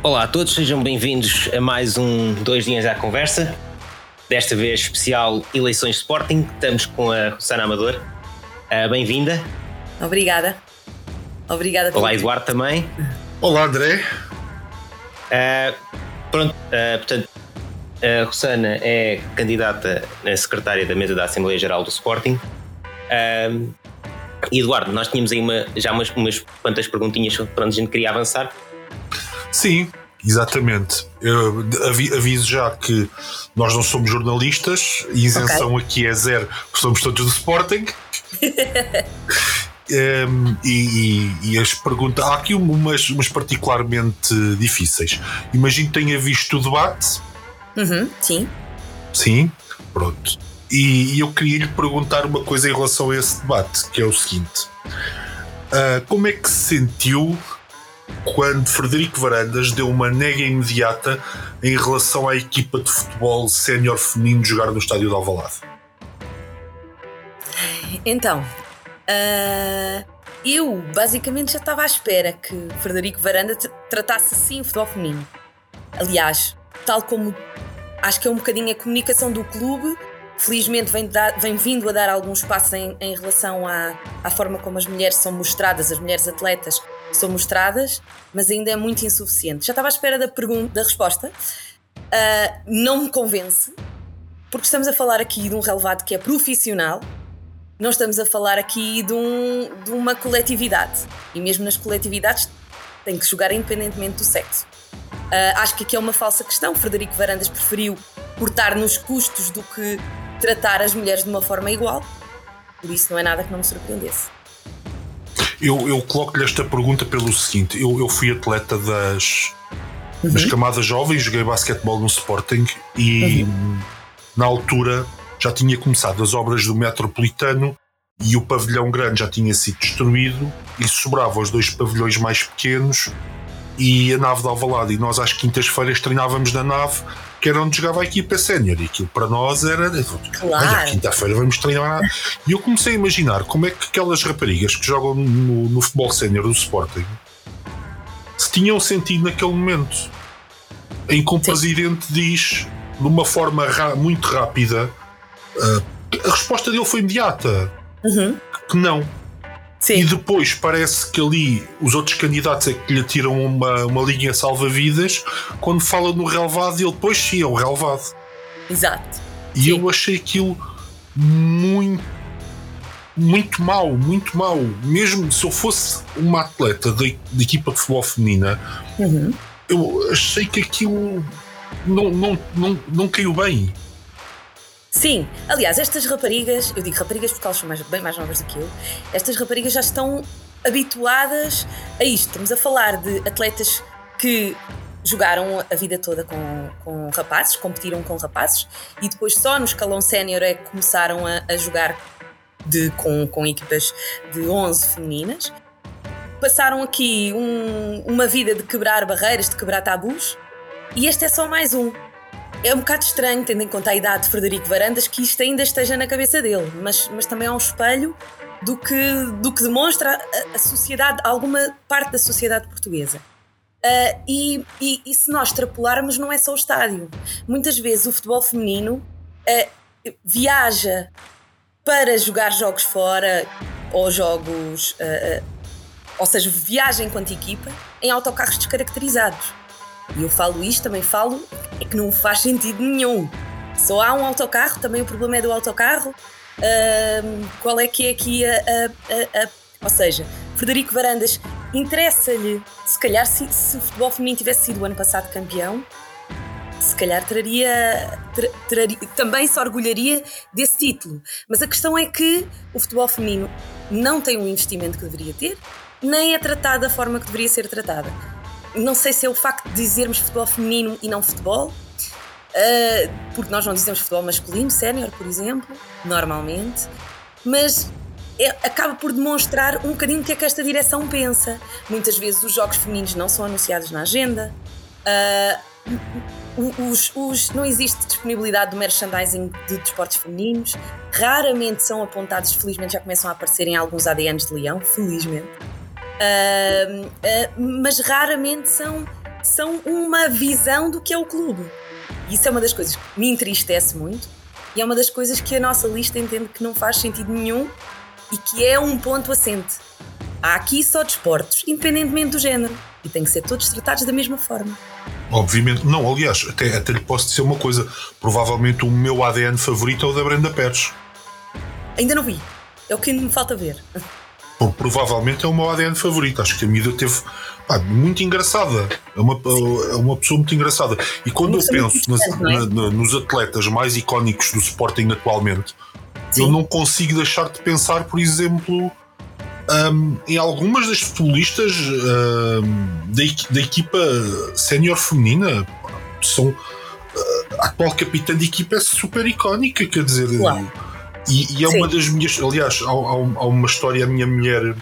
Olá a todos, sejam bem-vindos a mais um Dois Dias à Conversa. Desta vez especial Eleições Sporting. Estamos com a Rosana Amador. Uh, Bem-vinda. Obrigada. Obrigada. Olá, Eduardo também. Olá, André. Uh, pronto, uh, portanto, a Rosana é candidata a secretária da mesa da Assembleia Geral do Sporting. e Eduardo, nós tínhamos aí uma, já umas, umas quantas perguntinhas para onde a gente queria avançar. Sim, exatamente. Eu aviso já que nós não somos jornalistas, isenção okay. aqui é zero, porque somos todos do Sporting. Um, e, e, as perguntas. Há aqui umas, umas particularmente difíceis. Imagino que tenha visto o debate. Uhum, sim. Sim, pronto. E, e eu queria lhe perguntar uma coisa em relação a esse debate, que é o seguinte: uh, como é que se sentiu quando Frederico Varandas deu uma nega imediata em relação à equipa de futebol sénior feminino jogar no estádio de Alvalade? Então, uh, eu basicamente já estava à espera que Frederico Varanda tratasse assim o futebol feminino. Aliás, tal como acho que é um bocadinho a comunicação do clube, felizmente vem, dar, vem vindo a dar alguns passos em, em relação à, à forma como as mulheres são mostradas, as mulheres atletas são mostradas, mas ainda é muito insuficiente. Já estava à espera da, pergunta, da resposta. Uh, não me convence, porque estamos a falar aqui de um relevado que é profissional, não estamos a falar aqui de, um, de uma coletividade. E mesmo nas coletividades tem que jogar independentemente do sexo. Uh, acho que aqui é uma falsa questão. Frederico Varandas preferiu cortar nos custos do que tratar as mulheres de uma forma igual. Por isso não é nada que não me surpreendesse. Eu, eu coloco-lhe esta pergunta pelo seguinte: eu, eu fui atleta das, uhum. das camadas jovens, joguei basquetebol no Sporting e uhum. na altura já tinha começado as obras do Metropolitano e o pavilhão grande já tinha sido destruído e sobravam os dois pavilhões mais pequenos e a nave de Alvalade e nós às quintas-feiras treinávamos na nave que era onde jogava a equipa sénior e aquilo para nós era claro. quinta-feira vamos treinar e eu comecei a imaginar como é que aquelas raparigas que jogam no, no futebol sénior do Sporting se tinham sentido naquele momento em que o presidente diz de uma forma muito rápida uh, a resposta dele foi imediata. Uhum. Que não. Sim. E depois parece que ali os outros candidatos é que lhe tiram uma, uma linha salva-vidas. Quando fala no relevado, ele depois sim é o relevado. Exato. E sim. eu achei aquilo muito, muito mal, muito mal. Mesmo se eu fosse uma atleta da, da equipa de futebol feminina, uhum. eu achei que aquilo não, não, não, não caiu bem. Sim, aliás, estas raparigas, eu digo raparigas porque elas são mais, bem mais novas do que eu, estas raparigas já estão habituadas a isto. Estamos a falar de atletas que jogaram a vida toda com, com rapazes, competiram com rapazes e depois só no escalão sénior é que começaram a, a jogar de, com, com equipas de 11 femininas. Passaram aqui um, uma vida de quebrar barreiras, de quebrar tabus e este é só mais um. É um bocado estranho, tendo em conta a idade de Frederico Varandas, que isto ainda esteja na cabeça dele, mas, mas também é um espelho do que, do que demonstra a, a sociedade, alguma parte da sociedade portuguesa. Uh, e, e, e, se nós extrapolarmos, não é só o estádio. Muitas vezes o futebol feminino uh, viaja para jogar jogos fora ou jogos. Uh, ou seja, viaja enquanto equipa em autocarros descaracterizados. E eu falo isto, também falo, é que não faz sentido nenhum. Só há um autocarro, também o problema é do autocarro. Uh, qual é que é aqui a, a, a, ou seja, Frederico Varandas interessa-lhe, se calhar, se, se, o futebol feminino tivesse sido o ano passado campeão, se calhar traria, tra, traria, também se orgulharia desse título. Mas a questão é que o futebol feminino não tem o investimento que deveria ter, nem é tratado da forma que deveria ser tratada não sei se é o facto de dizermos futebol feminino e não futebol, uh, porque nós não dizemos futebol masculino, sénior, por exemplo, normalmente, mas é, acaba por demonstrar um bocadinho o que é que esta direção pensa. Muitas vezes os jogos femininos não são anunciados na agenda. Uh, os, os, não existe disponibilidade do merchandising de desportos femininos, raramente são apontados, felizmente já começam a aparecer em alguns ADNs de leão, felizmente. Uh, mas raramente são, são uma visão do que é o clube. Isso é uma das coisas que me entristece muito e é uma das coisas que a nossa lista entende que não faz sentido nenhum e que é um ponto assente. Há aqui só desportos, independentemente do género, e têm que ser todos tratados da mesma forma. Obviamente, não, aliás, até, até lhe posso dizer uma coisa: provavelmente o meu ADN favorito é o da Brenda Pérez. Ainda não vi, é o que me falta ver. Bom, provavelmente é o meu ADN favorito. Acho que a Mida teve pá, muito engraçada. É uma, é uma pessoa muito engraçada. E quando eu penso nas, é? na, nos atletas mais icónicos do Sporting atualmente, Sim. eu não consigo deixar de pensar, por exemplo, um, em algumas das futebolistas um, da, da, equipa sénior feminina. São, uh, a atual capitã de equipa é super icónica, quer dizer. E, e, é Sim. uma das minhas. Aliás, há, há, há, uma história: a minha mulher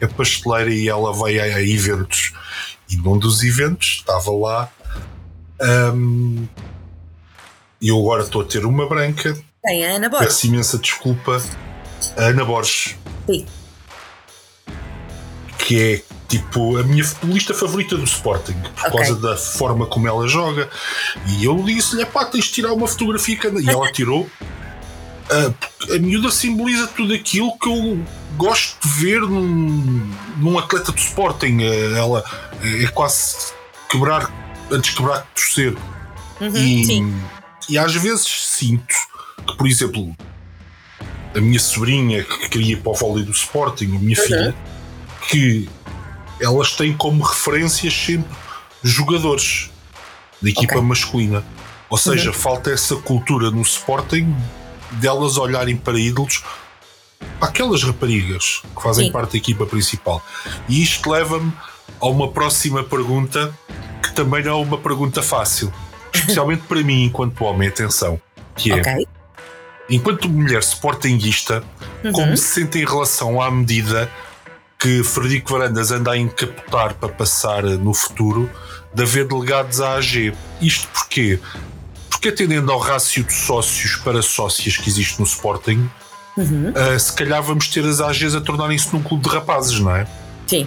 é pasteleira e ela vai a, a eventos. E num dos eventos estava lá. Um, e eu agora estou a ter uma branca. Tem a Ana Borges. Peço imensa desculpa. A Ana Borges. Sim que é tipo a minha futebolista favorita do Sporting por okay. causa da forma como ela joga. E eu disse-lhe: pá, tens de tirar uma fotografia. E ela tirou. Uh, a miúda simboliza tudo aquilo que eu gosto de ver num, num atleta do Sporting. Uh, ela é quase quebrar antes de quebrar que torcer. Uhum, e, e às vezes sinto que, por exemplo, a minha sobrinha que queria ir para o vôlei do Sporting, a minha uhum. filha que elas têm como referências sempre jogadores da equipa okay. masculina. Ou seja, uhum. falta essa cultura no Sporting delas olharem para ídolos aquelas raparigas que fazem Sim. parte da equipa principal. E isto leva-me a uma próxima pergunta que também não é uma pergunta fácil, especialmente para mim enquanto homem, atenção, que é okay. enquanto mulher sportinguista, uhum. como se sente em relação à medida que Frederico Varandas anda a encapotar para passar no futuro de haver delegados à AG. Isto porquê? Porque atendendo ao rácio de sócios para sócias que existe no Sporting, uhum. uh, se calhar vamos ter as AGs a tornarem-se num clube de rapazes, não é? Sim.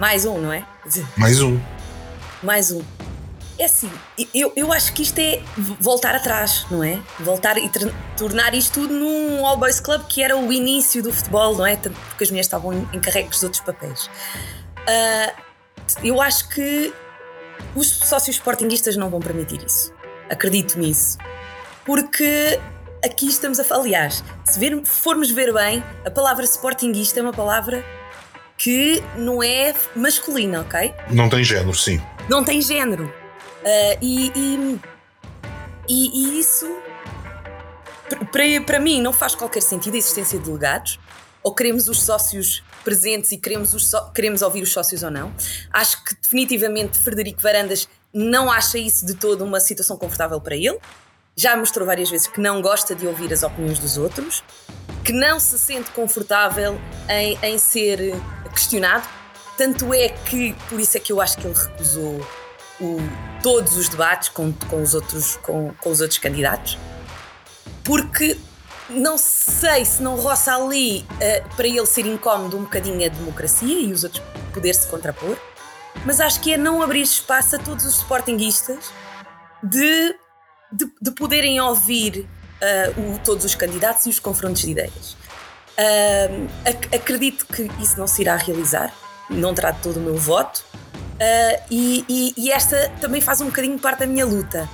Mais um, não é? Mais um. Mais um. É assim, eu, eu acho que isto é voltar atrás, não é? Voltar e tornar isto tudo num All Boys Club que era o início do futebol, não é? Porque as mulheres estavam encarregues de outros papéis. Uh, eu acho que os sócios sportinguistas não vão permitir isso. Acredito nisso. Porque aqui estamos a. Aliás, se ver, formos ver bem, a palavra sportinguista é uma palavra que não é masculina, ok? Não tem género, sim. Não tem género. Uh, e, e, e, isso, para, para mim, não faz qualquer sentido a existência de delegados. Ou queremos os sócios presentes e queremos, os so queremos ouvir os sócios ou não. Acho que definitivamente Frederico Varandas não acha isso de todo uma situação confortável para ele. Já mostrou várias vezes que não gosta de ouvir as opiniões dos outros, que não se sente confortável em, em ser questionado. Tanto é que, por isso é que eu acho que ele recusou o, todos os debates com, com, os outros, com, com os outros candidatos, porque não sei se não roça ali uh, para ele ser incómodo um bocadinho a democracia e os outros poder se contrapor, mas acho que é não abrir espaço a todos os sportinguistas de, de, de poderem ouvir uh, o, todos os candidatos e os confrontos de ideias. Uh, ac acredito que isso não se irá realizar, não terá todo o meu voto, Uh, e, e, e, esta também faz um bocadinho parte da minha luta.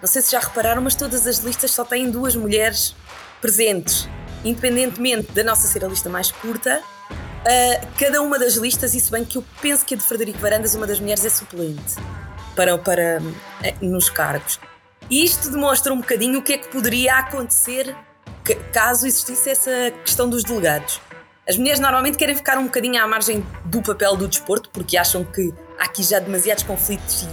Não sei se já repararam, mas todas as listas só têm duas mulheres presentes. Independentemente da nossa ser a lista mais curta, uh, cada uma das listas, isso bem que eu penso que a de Frederico Varandas, uma das mulheres, é suplente para, para, uh, nos cargos. E isto demonstra um bocadinho o que é que poderia acontecer caso existisse essa questão dos delegados. As mulheres normalmente querem ficar um bocadinho à margem do papel do desporto, porque acham que há aqui já demasiados conflitos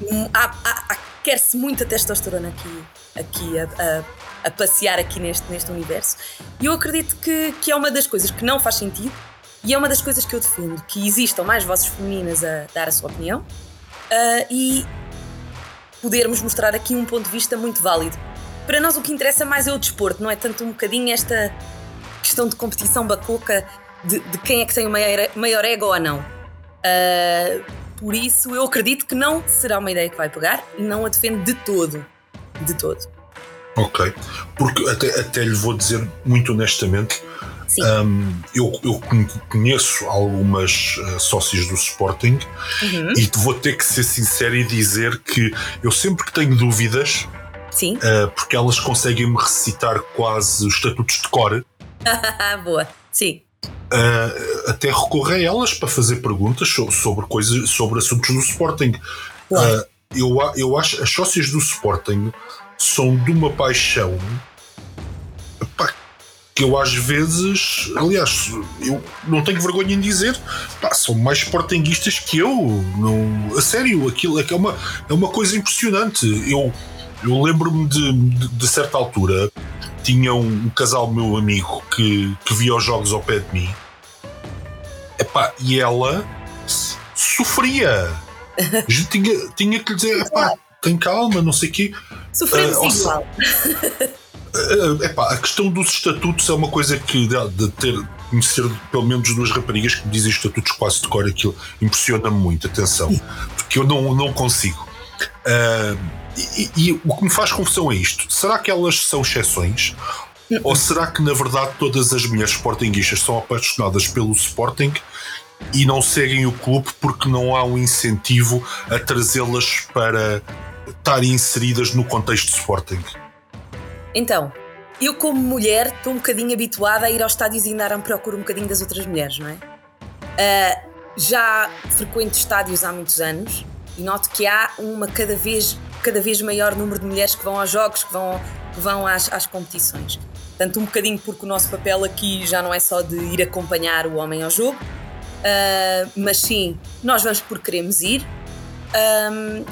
e há, há, quer-se muita testosterona aqui, aqui a, a, a, passear aqui neste, neste universo. E eu acredito que, que é uma das coisas que não faz sentido e é uma das coisas que eu defendo, que existam mais vozes femininas a dar a sua opinião uh, e podermos mostrar aqui um ponto de vista muito válido. Para nós o que interessa mais é o desporto, não é tanto um bocadinho esta questão de competição bacoca de, de quem é que tem o maior, maior ego ou não. Uh, por isso eu acredito que não será uma ideia que vai pegar e não a defendo de todo. De todo. Ok. Porque até, até lhe vou dizer muito honestamente. Um, eu, eu, conheço algumas uh, sócias do Sporting uhum. e vou ter que ser sincero e dizer que eu sempre que tenho dúvidas. Uh, porque elas conseguem me recitar quase os estatutos de cor. Boa, sim. Uh, até recorro a elas para fazer perguntas sobre coisas, sobre assuntos do Sporting. Eu, eu acho as sócias do Sporting são de uma paixão pá, que eu às vezes, aliás, eu não tenho vergonha em dizer, pá, são mais sportinguistas que eu. Não, a sério, aquilo é, é uma, é uma coisa impressionante. Eu, eu lembro-me de, de, de, certa altura, tinha um, um, casal meu amigo que, que via os jogos ao pé de mim epá, e ela sofria. Tinha, tinha que lhe dizer, epá, tem calma, não sei o quê. Sofremos uh, igual. Uh, epá, a questão dos estatutos é uma coisa que de, de ter conhecer pelo menos duas raparigas que me dizem estatutos quase de cor, aquilo impressiona-me muito, atenção, porque eu não, não consigo. Uh, e, e, o que me faz confusão é isto: será que elas são exceções? Ou será que na verdade todas as mulheres sportinguistas são apaixonadas pelo Sporting e não seguem o clube porque não há um incentivo a trazê-las para estarem inseridas no contexto Sporting? Então, eu como mulher estou um bocadinho habituada a ir aos estádios e andar à procura um bocadinho das outras mulheres, não é? Uh, já frequento estádios há muitos anos e noto que há uma cada vez, cada vez maior número de mulheres que vão aos jogos, que vão, que vão às, às competições. Portanto, um bocadinho porque o nosso papel aqui já não é só de ir acompanhar o homem ao jogo, uh, mas sim, nós vamos porque queremos ir. Um,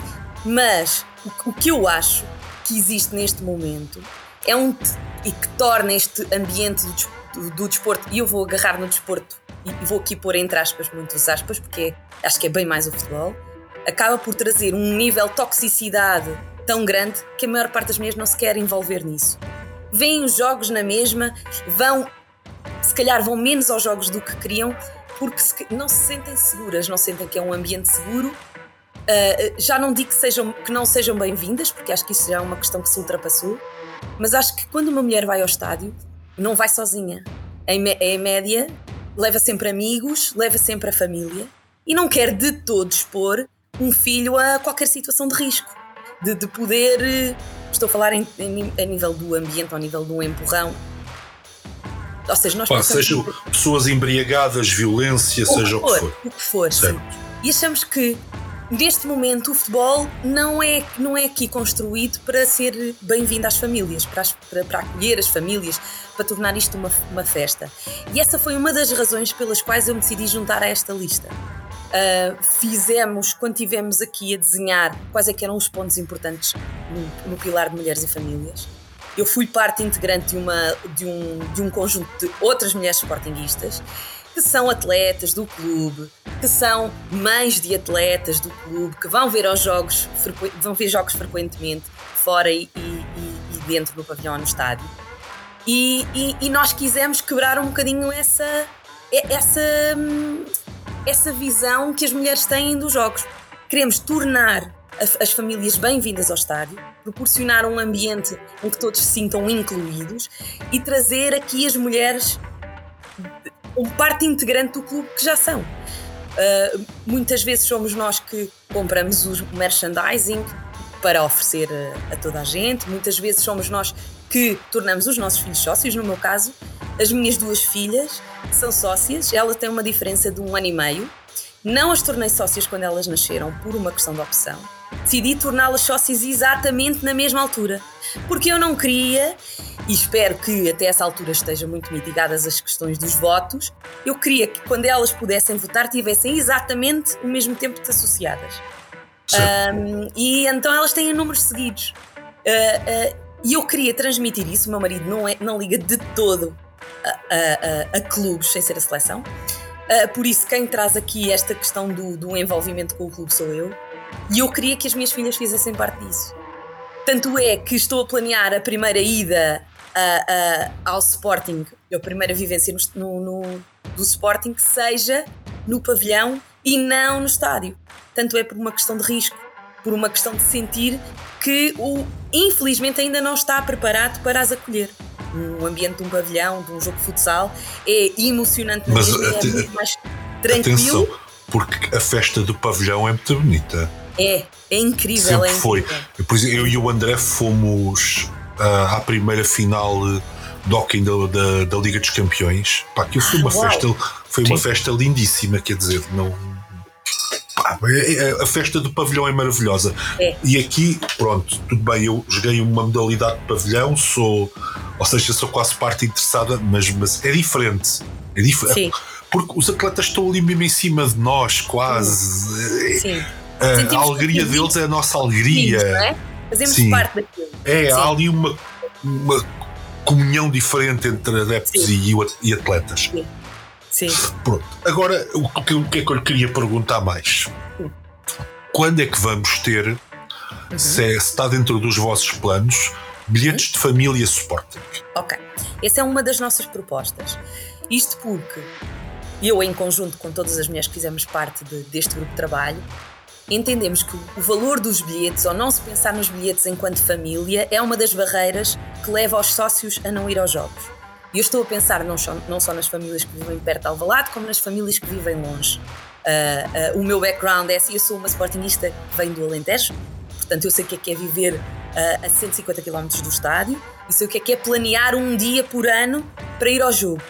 mas o, que eu acho que existe neste momento é um e que torna este ambiente do, do, desporto, e eu vou agarrar no desporto e, vou aqui pôr entre aspas, muitas aspas, porque acho que é bem mais o futebol acaba por trazer um nível de toxicidade tão grande que a maior parte das mulheres não se quer envolver nisso. Vêm os jogos na mesma, vão, se calhar vão menos aos jogos do que queriam, porque não se sentem seguras, não sentem que é um ambiente seguro. Uh, já não digo que, sejam, que não sejam bem-vindas, porque acho que isso já é uma questão que se ultrapassou, mas acho que quando uma mulher vai ao estádio, não vai sozinha. Em, em média, leva sempre amigos, leva sempre a família e não quer de todo expor um filho a qualquer situação de risco, de, de poder. Eh, estou a falar em, em, a nível do ambiente, ao nível de um empurrão. Ou seja, nós Pá, sejam pessoas embriagadas, violência, o seja o que for. O que for, sim. E achamos que neste momento o futebol não é, não é aqui construído para ser bem-vindo às famílias, para, as, para, para, acolher as famílias, para tornar isto uma, uma festa. E essa foi uma das razões pelas quais eu me decidi juntar a esta lista. Uh, fizemos, quando tivemos aqui a desenhar quais é que eram os pontos importantes no, no, pilar de mulheres e famílias, eu fui parte integrante de, uma, de, um, de um conjunto de outras mulheres sportinguistas que são atletas do clube, que são mães de atletas do clube, que vão ver aos jogos, vão ver jogos frequentemente fora e, e, e dentro do pavilhão no estádio. E, e, nós quisemos quebrar um bocadinho essa, essa, essa visão que as mulheres têm dos jogos. Queremos tornar as famílias bem-vindas ao estádio, proporcionar um ambiente em que todos se sintam incluídos e trazer aqui as mulheres como parte integrante do clube que já são. Uh, muitas vezes somos nós que compramos o merchandising para oferecer a, a toda a gente, muitas vezes somos nós que tornamos os nossos filhos sócios. No meu caso, as minhas duas filhas são sócias, ela tem uma diferença de um ano e meio. Não as tornei sócias quando elas nasceram por uma questão de opção. Decidi torná-las sócias exatamente na mesma altura, porque eu não queria, e espero que até essa altura estejam muito mitigadas as questões dos votos, eu queria que quando elas pudessem votar tivessem exatamente o mesmo tempo de associadas. Um, e então elas têm números seguidos. Uh, uh, e eu queria transmitir isso. O meu marido não, é, não liga de todo a, a, a, a clubes sem ser a seleção. Uh, por isso, quem traz aqui esta questão do, do envolvimento com o clube sou eu. E eu queria que as minhas filhas fizessem parte disso. Tanto é que estou a planear a primeira ida ao Sporting, a primeira vivência no, no, do Sporting, que seja no pavilhão e não no estádio. tanto é por uma questão de risco, por uma questão de sentir que o infelizmente ainda não está preparado para as acolher. Um ambiente de um pavilhão, de um jogo de futsal, é emocionante, mas é muito mais tranquilo. Atenção, porque a festa do pavilhão é muito bonita. É, é incrível. Sempre é foi. Por exemplo, eu e o André fomos à primeira final do hockey da, da, da, Liga dos Campeões. Pá, aquilo foi uma Uau. festa, foi uma festa lindíssima, quer dizer, não. Pá, é, é, a festa do pavilhão é maravilhosa. É. E aqui, pronto, tudo bem, eu joguei uma modalidade de pavilhão, sou, ou seja, sou quase parte interessada, mas, mas é diferente. É diferente. Porque os atletas estão ali mesmo em cima de nós, quase. Sim. A, a alegria deles é a nossa alegria. Sim, é? Fazemos Sim. parte daquilo. É, Sim. há ali uma, uma comunhão diferente entre adeptos e, e, atletas. Sim. Sim. Pronto. Agora, o que, o que é que eu lhe queria perguntar mais? Quando é que vamos ter, uhum. se, é, se, está dentro dos vossos planos, bilhetes uhum. de família Sporting? Ok. Essa é uma das nossas propostas. Isto porque eu, em conjunto com todas as mulheres que fizemos parte de, deste grupo de trabalho, entendemos que o valor dos bilhetes, ou não se pensar nos bilhetes enquanto família, é uma das barreiras que leva os sócios a não ir aos jogos. E eu estou a pensar não só, não só nas famílias que vivem perto de Alvalade, como nas famílias que vivem longe. Uh, uh, o meu background é assim, eu sou uma sportingista que vem do Alentejo, portanto eu sei o que é que é viver uh, a 150 km do estádio e sei o que é que é planear um dia por ano para ir ao jogo.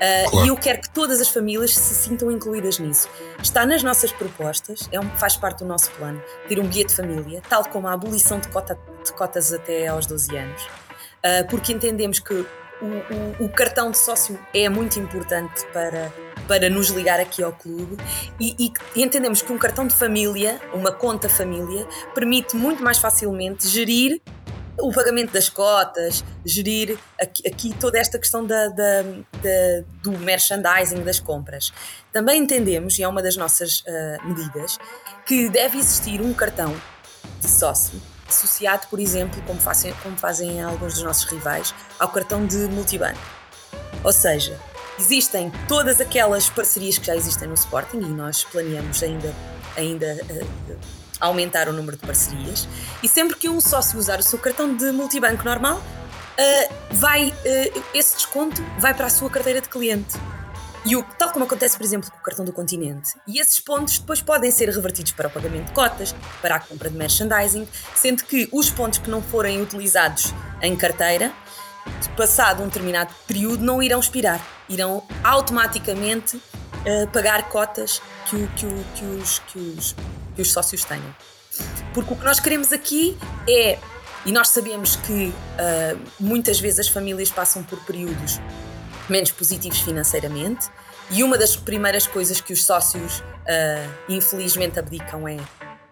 Uh, claro. E eu quero que todas as famílias se sintam incluídas nisso. Está nas nossas propostas, é um, faz parte do nosso plano, ter um guia de família, tal como a abolição de, cota, de cotas até aos 12 anos, uh, porque entendemos que o, o, o, cartão de sócio é muito importante para, para nos ligar aqui ao clube e, e, entendemos que um cartão de família, uma conta família, permite muito mais facilmente gerir o pagamento das cotas, gerir aqui, aqui toda esta questão da, da, da, do merchandising das compras. Também entendemos, e é uma das nossas uh, medidas, que deve existir um cartão de sócio associado, por exemplo, como fazem, como fazem alguns dos nossos rivais, ao cartão de multibanco. Ou seja, existem todas aquelas parcerias que já existem no Sporting e nós planeamos ainda, ainda uh, aumentar o número de parcerias e sempre que um sócio usar o seu cartão de multibanco normal, uh, vai, uh, esse desconto vai para a sua carteira de cliente. E o, tal como acontece, por exemplo, com o cartão do continente. E esses pontos depois podem ser revertidos para o pagamento de cotas, para a compra de merchandising, sendo que os pontos que não forem utilizados em carteira, passado um determinado período, não irão expirar. Irão automaticamente uh, pagar cotas que, que, que, os, que os que os sócios tenham. Porque o que nós queremos aqui é, e nós sabemos que uh, muitas vezes as famílias passam por períodos menos positivos financeiramente, e uma das primeiras coisas que os sócios uh, infelizmente abdicam é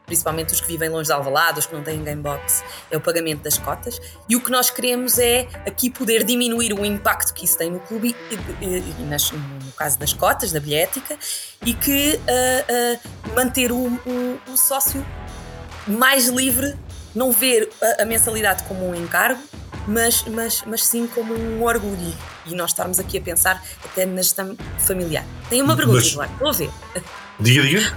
principalmente os que vivem longe de Alvalade, os que não têm gamebox, é o pagamento das cotas. E o que nós queremos é aqui poder diminuir o impacto que isso tem no clube, e, e, e nas, no caso das cotas, da bilhética, e que uh, uh, manter o, o, o, sócio mais livre, não ver a, a mensalidade como um encargo, mas, mas, mas sim como um orgulho. E nós estarmos aqui a pensar até na gestão familiar. Tem uma pergunta, mas... Eduardo, vou ver. Diga, diga.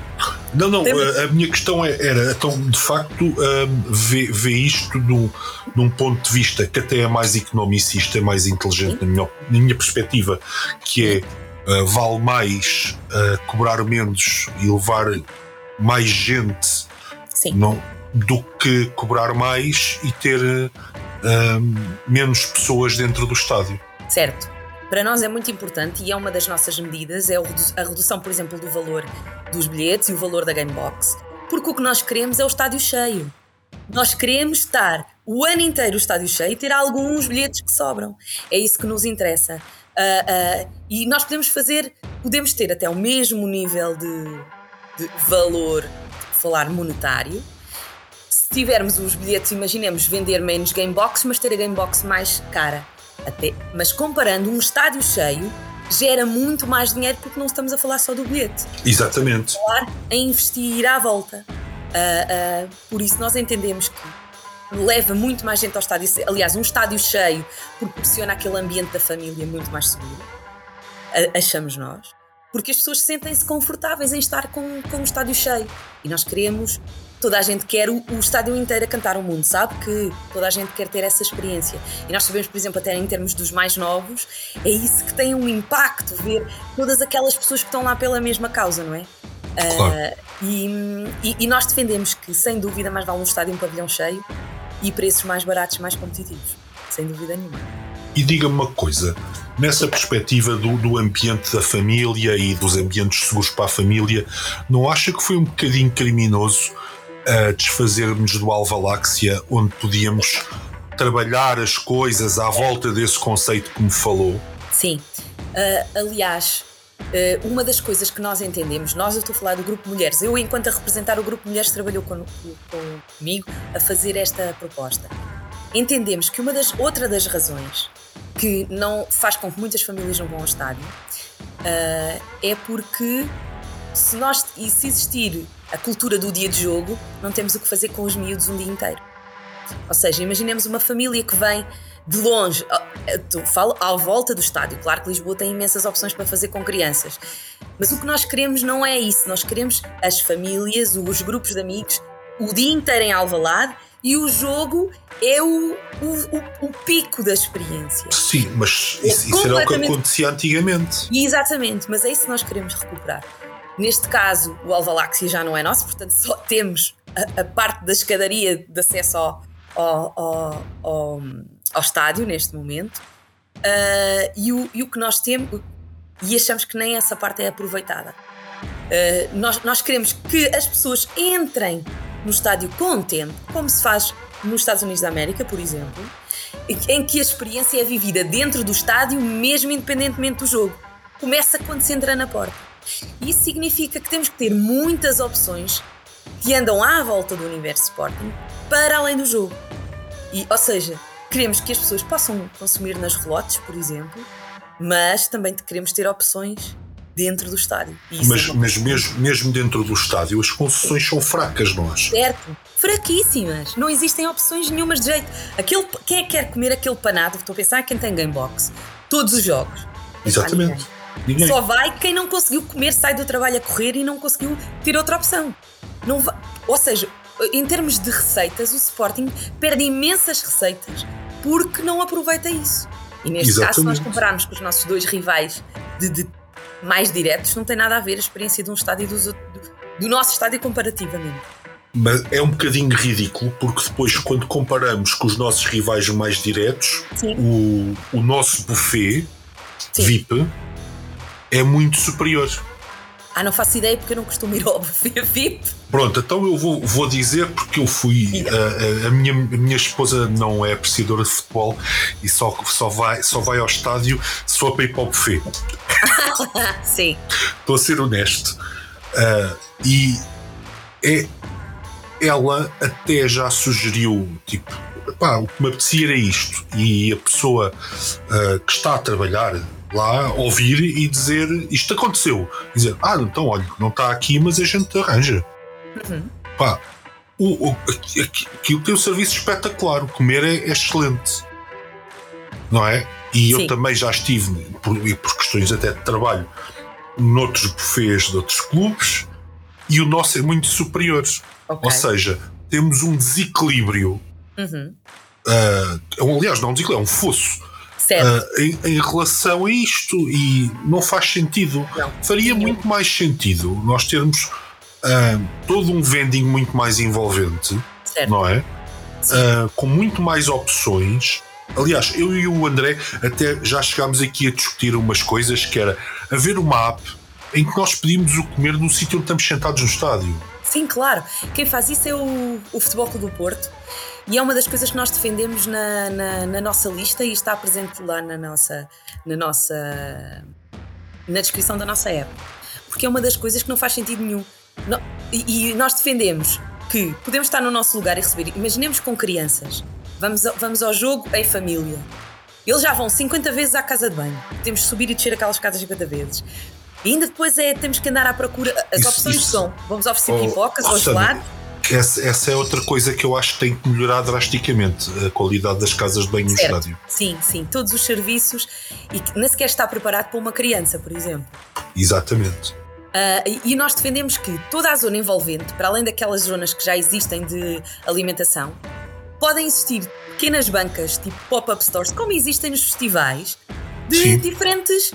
Não, não, a, a, minha questão é, era, então, de facto, um, vê, vê isto num, num ponto de vista que até é mais economicista, é mais inteligente, na minha, na minha perspectiva, que é uh, vale mais uh, cobrar menos e levar mais gente não, do que cobrar mais e ter uh, menos pessoas dentro do estádio. Certo. Para nós é muito importante e é uma das nossas medidas, é a redução, por exemplo, do valor dos bilhetes e o valor da Gamebox, porque o que nós queremos é o estádio cheio. Nós queremos estar o ano inteiro o estádio cheio e ter alguns bilhetes que sobram. É isso que nos interessa. Uh, uh, e nós podemos fazer, podemos ter até o mesmo nível de, de valor, falar monetário, se tivermos os bilhetes, imaginemos vender menos gamebox, mas ter a gamebox mais cara. Até, mas comparando um estádio cheio, gera muito mais dinheiro porque não estamos a falar só do bilhete. Exatamente. Estamos a falar em investir à volta. Uh, uh, por isso nós entendemos que leva muito mais gente ao estádio. Aliás, um estádio cheio proporciona aquele ambiente da família muito mais seguro. Achamos nós. porque as pessoas sentem-se confortáveis em estar com, com o estádio cheio. E nós queremos, toda a gente quer o, o, estádio inteiro a cantar o mundo, sabe que toda a gente quer ter essa experiência. E nós sabemos, por exemplo, até em termos dos mais novos, é isso que tem um impacto, ver todas aquelas pessoas que estão lá pela mesma causa, não é? Claro. Uh, e, e, e, nós defendemos que, sem dúvida, mais vale um estádio um pavilhão cheio e preços mais baratos, mais competitivos. Sem dúvida nenhuma. E diga-me uma coisa, nessa perspectiva do, do, ambiente da família e dos ambientes seguros para a família, não acha que foi um bocadinho criminoso uh, desfazermos do Alvaláxia, onde podíamos trabalhar as coisas à volta desse conceito que me falou? Sim. Uh, aliás, uh, uma das coisas que nós entendemos, nós eu estou a falar do Grupo Mulheres, eu, enquanto a representar o Grupo Mulheres, trabalhou com, com, comigo a fazer esta proposta. Entendemos que uma das, outra das razões que não faz com que muitas famílias não vão ao estádio uh, é porque se nós e se existir a cultura do dia de jogo, não temos o que fazer com os miúdos um dia inteiro. Ou seja, imaginemos uma família que vem de longe, falo à volta do estádio. Claro que Lisboa tem imensas opções para fazer com crianças, mas o que nós queremos não é isso. Nós queremos as famílias, os grupos de amigos, o dia inteiro em Alvalade e o jogo é o, o, o, pico da experiência. Sim, mas isso, isso era o que acontecia antigamente. Exatamente, mas é isso que nós queremos recuperar. Neste caso, o Alvaláxia já não é nosso, portanto só temos a, a parte da escadaria de acesso ao, ao, ao, ao, ao estádio neste momento. Uh, e, o, e o que nós temos, e achamos que nem essa parte é aproveitada. Uh, nós, nós queremos que as pessoas entrem no estádio com tempo, como se faz nos Estados Unidos da América, por exemplo, em que a experiência é vivida dentro do estádio, mesmo independentemente do jogo. Começa quando se entra na porta. Isso significa que temos que ter muitas opções que andam à volta do universo Sporting para além do jogo. E, ou seja, queremos que as pessoas possam consumir nas relotes, por exemplo, mas também queremos ter opções dentro do estádio. Mas, é mas mesmo, mesmo dentro do estádio, as concessões são fracas, não acho? Certo, fraquíssimas. Não existem opções nenhumas de jeito. Aquele, quem é que quer comer aquele panado? Estou a pensar quem tem Gamebox. Todos os jogos. Exatamente. Ninguém. Só vai quem não conseguiu comer, sai do trabalho a correr e não conseguiu ter outra opção. Não vai, ou seja, em termos de receitas, o Sporting perde imensas receitas porque não aproveita isso. E neste Exatamente. caso, se nós compararmos com os nossos dois rivais de, de mais diretos, não tem nada a ver a experiência de um estádio do, do, do nosso estádio comparativamente. Mas é um bocadinho ridículo porque depois, quando comparamos com os nossos rivais mais diretos, o, o nosso buffet Sim. VIP é muito superior. Ah, não faço ideia porque eu não costumo ir ao buffet VIP. Pronto, então eu vou, vou dizer porque eu fui. A, a, minha, a minha esposa não é apreciadora de futebol e só, só, vai, só vai ao estádio se for para ir para o buffet. Sim. Estou a ser honesto. Uh, e é, ela até já sugeriu, tipo, pá, o que me apetecia era isto. E a pessoa uh, que está a trabalhar lá ouvir e dizer isto aconteceu. Dizer, ah, então olha, não está aqui, mas a gente arranja. Uhum. Pá, o, o, aquilo tem um serviço espetacular, o comer é, é excelente. Não é? E Sim. eu também já estive, por, por questões até de trabalho, noutros bufês de outros clubes e o nosso é muito superior. Okay. Ou seja, temos um desequilíbrio. Uhum. Uh, aliás, não um desequilíbrio, é um fosso uh, em, em, relação a isto e não faz sentido. Não. Faria muito mais sentido nós termos uh, todo um vending muito mais envolvente, certo. não é? Uh, com muito mais opções. Aliás, eu e o André até já chegámos aqui a discutir umas coisas que era haver uma app em que nós pedimos o comer no sítio onde estamos sentados no estádio. Sim, claro. Quem faz isso é o, o Futebol Clube do Porto e é uma das coisas que nós defendemos na, na, na nossa lista e está presente lá na nossa, na nossa na descrição da nossa app. Porque é uma das coisas que não faz sentido nenhum. e, e nós defendemos que podemos estar no nosso lugar e receber. Imaginemos com crianças. Vamos, vamos ao jogo em família. Eles já vão 50 vezes à casa de banho. Temos de subir e descer aquelas casas 50 vezes. E ainda depois é, temos que andar à procura. As isso, opções isso. são: vamos oferecer oh, pipocas ou gelado Essa, essa, é outra coisa que eu acho que tem que melhorar drasticamente a qualidade das casas de banho certo. no estádio. Sim, sim, todos os serviços e que nem sequer está preparado para uma criança, por exemplo. Exatamente. Uh, e nós defendemos que toda a zona envolvente, para além daquelas zonas que já existem de alimentação, podem existir pequenas bancas, tipo pop-up stores, como existem nos festivais, de Sim. diferentes.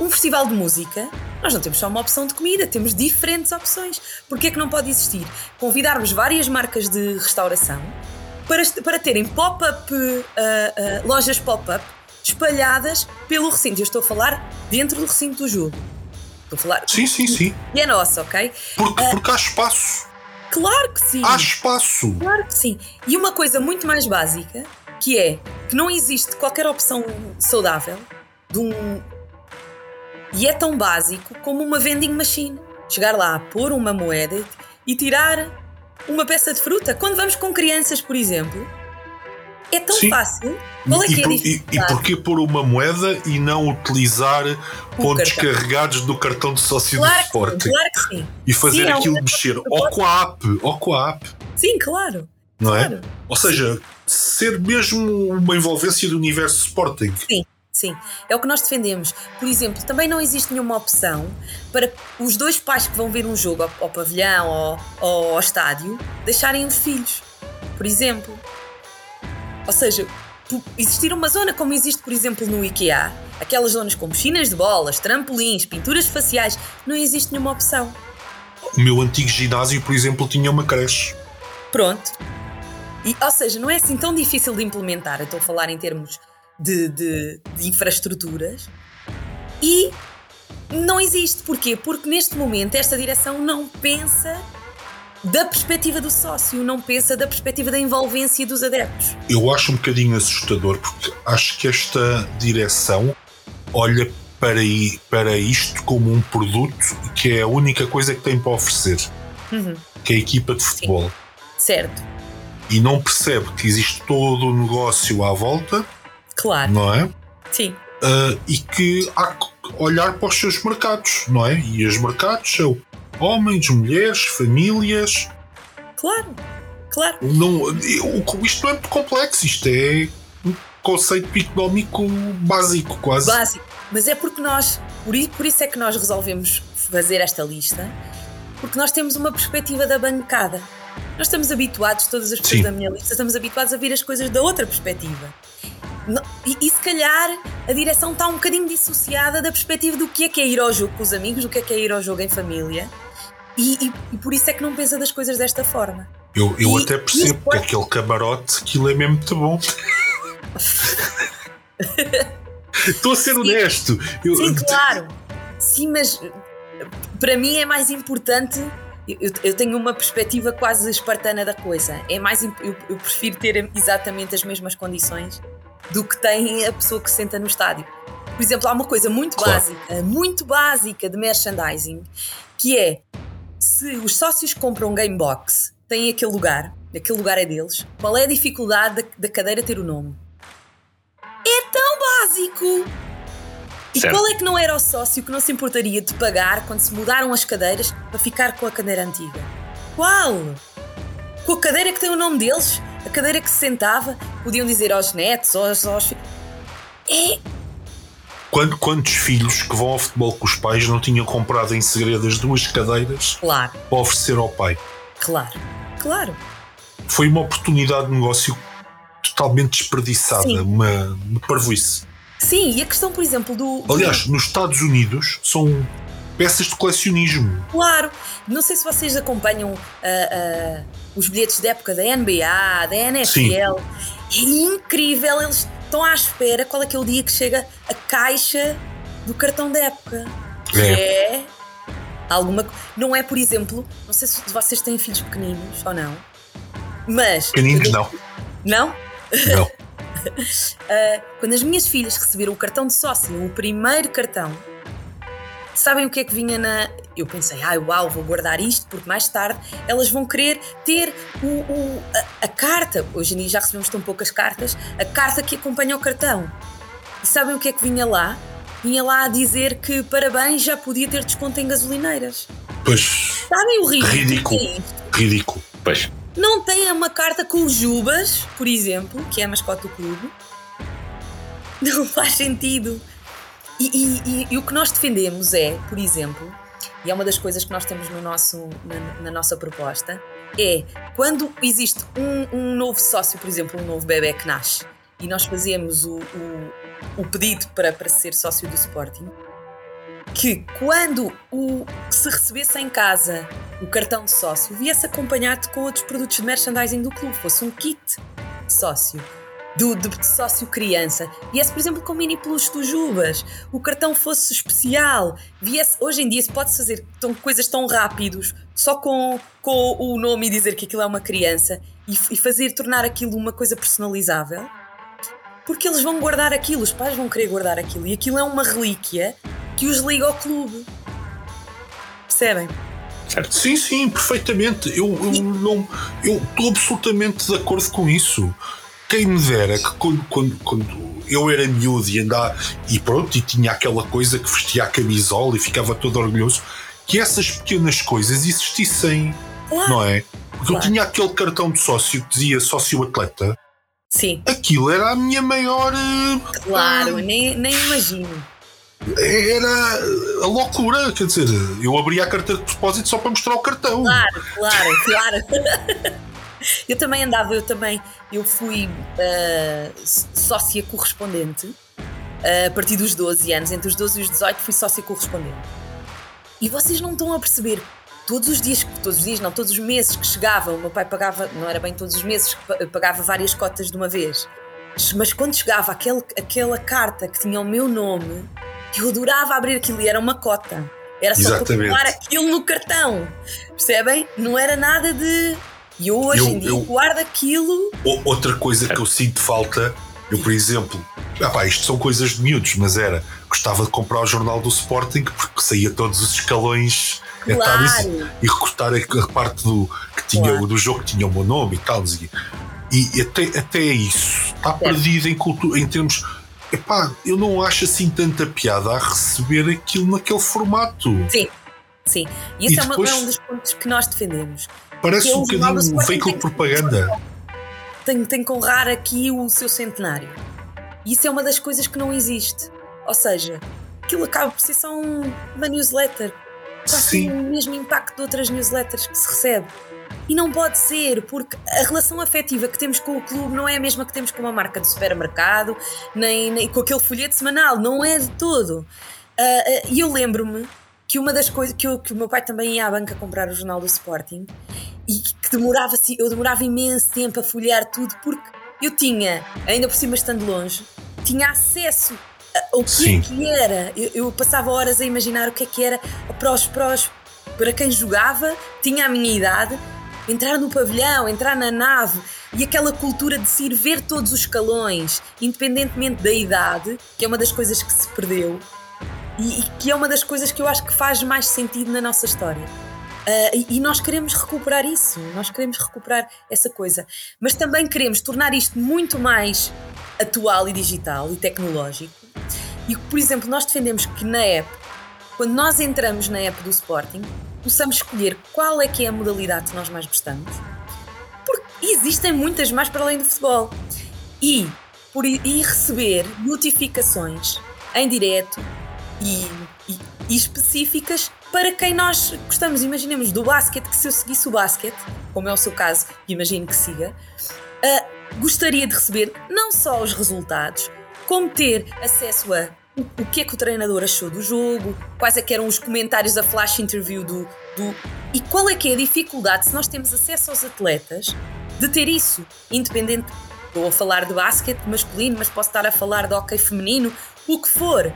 Um festival de música, nós não temos só uma opção de comida, temos diferentes opções. Porquê é que não pode existir? Convidarmos várias marcas de restauração para, para terem pop-up, uh, uh, lojas pop-up espalhadas pelo recinto. Eu estou a falar dentro do recinto do jogo. Estou a falar. Sim, sim, sim. E é nosso, ok? Porque, uh, porque há espaço. Claro que sim. Há espaço. Claro que sim. E uma coisa muito mais básica, que é que não existe qualquer opção saudável de um. E é tão básico como uma vending machine. Chegar lá, pôr uma moeda e tirar uma peça de fruta. Quando vamos com crianças, por exemplo, é tão Sim. fácil. Qual é e, que é e, e porquê pôr uma moeda e não utilizar o pontos cartão. carregados do cartão de sócio claro do Sporting? Sim, claro que sim. E fazer sim, aquilo é mexer ou com a app, ou com a app. Sim, claro. Não é? claro. é? Ou seja, sim. ser mesmo uma envolvência do universo Sporting. Sim. Sim, é o que nós defendemos. Por exemplo, também não existe nenhuma opção para os dois pais que vão ver um jogo ao, ao pavilhão ou, ou ao estádio deixarem os filhos. Por exemplo, ou seja, existir uma zona como existe, por exemplo, no IKEA, aquelas zonas com piscinas de bolas, trampolins, pinturas faciais, não existe nenhuma opção. O meu antigo ginásio, por exemplo, tinha uma creche. Pronto. E, ou seja, não é assim tão difícil de implementar. Eu estou a falar em termos de, de, de infraestruturas. E não existe. Porquê? Porque neste momento esta direção não pensa da perspectiva do sócio, não pensa da perspectiva da envolvência dos adeptos. Eu acho um bocadinho assustador, porque acho que esta direção olha para, para isto como um produto que é a única coisa que tem para oferecer, uhum. que é a equipa de futebol. Sim. Certo. E não percebe que existe todo o negócio à volta. Claro. Não é? Sim. Uh, e que há que olhar para os seus mercados, não é? E os mercados são homens, mulheres, famílias. Claro, claro. Não, isto não é muito complexo, isto é um conceito económico básico, quase. Básico. Mas é porque nós, por isso, é que nós resolvemos fazer esta lista, porque nós temos uma perspectiva da bancada. Nós estamos habituados, todas as pessoas Sim. da minha lista, estamos habituados a ver as coisas da outra perspectiva. E, e, se calhar a direção está um bocadinho dissociada da perspectiva do que é que é ir ao jogo com os amigos, do que é que é ir ao jogo em família. E, e, e por isso é que não pensa das coisas desta forma. Eu, eu até percebo que aquele camarote, aquilo é mesmo muito bom. Estou a ser Sim. honesto. Eu... Sim, claro. Sim, mas para mim é mais importante. Eu, eu, tenho uma perspectiva quase espartana da coisa. É mais, eu, eu, prefiro ter exatamente as mesmas condições do que tem a pessoa que se senta no estádio. Por exemplo, há uma coisa muito claro. básica, muito básica de merchandising, que é se os sócios compram um game box, têm aquele lugar, aquele lugar é deles, qual é a dificuldade da, da cadeira ter o nome? É tão básico! E certo. qual é que não era o sócio que não se importaria de pagar quando se mudaram as cadeiras para ficar com a cadeira antiga? Qual? Com a cadeira que tem o nome deles? A cadeira que se sentava? Podiam dizer aos netos, aos. aos... É quantos filhos que vão ao futebol com os pais não tinham comprado em segredo as duas cadeiras claro. para oferecer ao pai? Claro, claro. Foi uma oportunidade de negócio totalmente desperdiçada, Sim. uma, uma parvoíce. Sim, e a questão, por exemplo, do. Aliás, nos Estados Unidos são peças de colecionismo. Claro, não sei se vocês acompanham uh, uh, os bilhetes da época da NBA, da NFL. Sim. É incrível, eles estão à espera qual é que é o dia que chega a caixa do cartão da época. Que é. é alguma Não é, por exemplo, não sei se vocês têm filhos pequeninos ou não, mas. Pequeninos não. Não? Não. uh, quando as minhas filhas receberam o cartão de sócio, o primeiro cartão, sabem o que é que vinha na. Eu pensei, ai ah, uau, vou guardar isto porque mais tarde elas vão querer ter o, o a, a, carta. Hoje em dia já recebemos tão poucas cartas, a carta que acompanha o cartão. E sabem o que é que vinha lá? Vinha lá a dizer que parabéns, já podia ter desconto em gasolineiras. Pois. Sabem o ridículo? Ridículo. É ridículo. Pois. Não tem uma carta com os Jubas, por exemplo, que é a mascote do clube. Não faz sentido. E, e, e, e, o que nós defendemos é, por exemplo, e é uma das coisas que nós temos no nosso, na, na nossa proposta, é quando existe um, um, novo sócio, por exemplo, um novo bebê que nasce, e nós fazemos o, o, o pedido para, para ser sócio do Sporting, que quando o, se recebesse em casa o cartão de sócio, viesse acompanhado com outros produtos de merchandising do clube, fosse um kit sócio. Do, de sócio criança, viesse, por exemplo, com mini peluche dos Jubas, o cartão fosse especial, viesse, hoje em dia se pode fazer tão, coisas tão rápidos, só com, com o nome e dizer que aquilo é uma criança e, e fazer, tornar aquilo uma coisa personalizável, porque eles vão guardar aquilo, os pais vão querer guardar aquilo, e aquilo é uma relíquia que os liga ao clube. Percebem? Certo. Sim, sim, perfeitamente. Eu, eu não. Eu estou absolutamente de acordo com isso. Quem me dera que quando, quando, quando eu era miúdo e andava e pronto, e tinha aquela coisa que vestia a camisola e ficava todo orgulhoso, que essas pequenas coisas existissem, claro. não é? Claro. Eu tinha aquele cartão de sócio que dizia sócio atleta. Sim. Aquilo era a minha maior. Claro, uh, nem, nem imagino era a loucura, quer dizer, eu abria a carteira de propósito só para mostrar o cartão. Claro, claro, claro. eu também andava, eu também, eu fui uh, sócia correspondente uh, a partir dos 12 anos, entre os 12 e os 18 fui sócia correspondente. E vocês não estão a perceber, todos os dias, todos os dias não, todos os meses que chegava, o meu pai pagava, não era bem todos os meses, pagava várias cotas de uma vez. Mas quando chegava aquele, aquela carta que tinha o meu nome, eu adorava abrir aquilo e era uma cota. Era só Exatamente. para aquilo no cartão. Percebem? Não era nada de. E hoje eu, em dia eu, guardo aquilo. Outra coisa que eu sinto falta, eu, por exemplo, ah isto são coisas de miúdos, mas era gostava de comprar o jornal do Sporting porque saía todos os escalões claro. e recortar a parte do, que tinha, claro. do jogo que tinha o meu nome e tal. E, e até, até isso está perdido em, cultura, em termos epá, eu não acho assim tanta piada a receber aquilo naquele formato. Sim, sim. E esse e é, depois, é, um dos pontos que nós defendemos. Parece um bocadinho um veículo de propaganda. Tem, tem que honrar aqui o seu centenário. E isso é uma das coisas que não existe. Ou seja, aquilo acaba por ser só uma newsletter. Quase o mesmo impacto de outras newsletters que se recebe. E não pode ser, porque a relação afetiva que temos com o clube não é a mesma que temos com uma marca de supermercado, nem, nem com aquele folheto semanal, não é de todo. Ah, ah, e uh, eu lembro-me que uma das coisas que, eu, que o meu pai também ia à banca comprar o jornal do Sporting e que demorava assim, eu demorava imenso tempo a folhear tudo porque eu tinha, ainda por cima estando longe, tinha acesso ao que é que era. Eu, eu, passava horas a imaginar o que é que era para os, para, os, para quem jogava, tinha a minha idade entrar no pavilhão, entrar na nave e aquela cultura de se ir ver todos os escalões, independentemente da idade, que é uma das coisas que se perdeu e, e que é uma das coisas que eu acho que faz mais sentido na nossa história. Uh, e, e nós queremos recuperar isso, nós queremos recuperar essa coisa, mas também queremos tornar isto muito mais atual e digital e tecnológico. E, por exemplo, nós defendemos que na app, quando nós entramos na app do Sporting, possamos escolher qual é que é a modalidade que nós mais gostamos, porque existem muitas mais para além do futebol. E, por, e receber notificações em direto e, e, e, específicas para quem nós gostamos. Imaginemos do basquete, que se eu seguisse o basquete, como é o seu caso, imagino que siga, uh, gostaria de receber não só os resultados, como ter acesso a o que é que o treinador achou do jogo, quais é que eram os comentários da flash interview do, do. E qual é que é a dificuldade, se nós temos acesso aos atletas, de ter isso, independente. Estou a falar de basquete masculino, mas posso estar a falar de hockey feminino, o que for.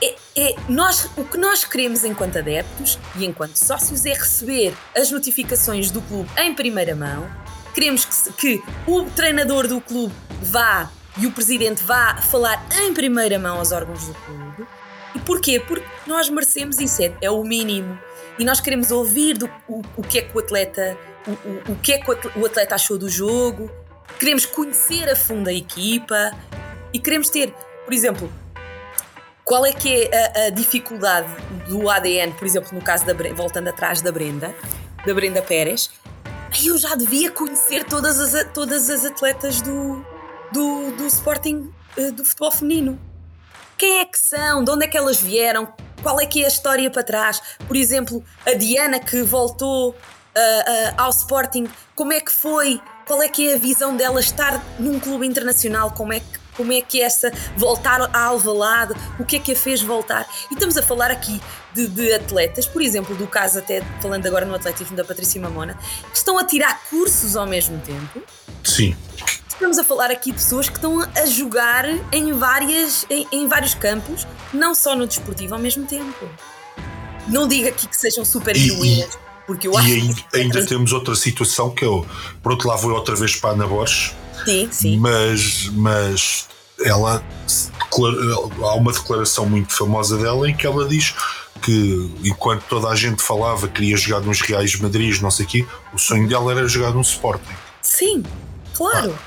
É, é, nós, o que nós queremos enquanto adeptos e enquanto sócios é receber as notificações do clube em primeira mão. Queremos que, que o treinador do clube vá e o presidente vá falar em primeira mão aos órgãos do clube. E porquê? Porque nós merecemos isso, é, é o mínimo. E nós queremos ouvir do, o, o que é que o atleta, o, o, o que é que o atleta achou do jogo, queremos conhecer a fundo a equipa e queremos ter, por exemplo, qual é que é a, a, dificuldade do ADN, por exemplo, no caso da voltando atrás da Brenda, da Brenda Pérez, eu já devia conhecer todas as, todas as atletas do, do, do Sporting uh, do futebol feminino. Quem é que são? De onde é que elas vieram? Qual é que é a história para trás? Por exemplo, a Diana que voltou uh, uh, ao Sporting, como é que foi? Qual é que é a visão dela estar num clube internacional? Como é que como é que é essa voltar a Alvalade, o que é que a fez voltar. E estamos a falar aqui de, de, atletas, por exemplo, do caso até falando agora no atletismo da Patrícia Mamona, que estão a tirar cursos ao mesmo tempo. Sim. Estamos a falar aqui de pessoas que estão a jogar em, várias, em, em vários campos, não só no desportivo ao mesmo tempo. Não diga aqui que sejam super heroínas. Porque eu acho e ainda, ainda temos outra situação que eu, por outro lado, vou outra vez para a Ana Borges, Sim, sim. Mas, mas ela há uma declaração muito famosa dela em que ela diz que enquanto toda a gente falava que queria jogar nos Reais Madrid, não sei o quê, o sonho dela era jogar no Sporting. Sim, claro.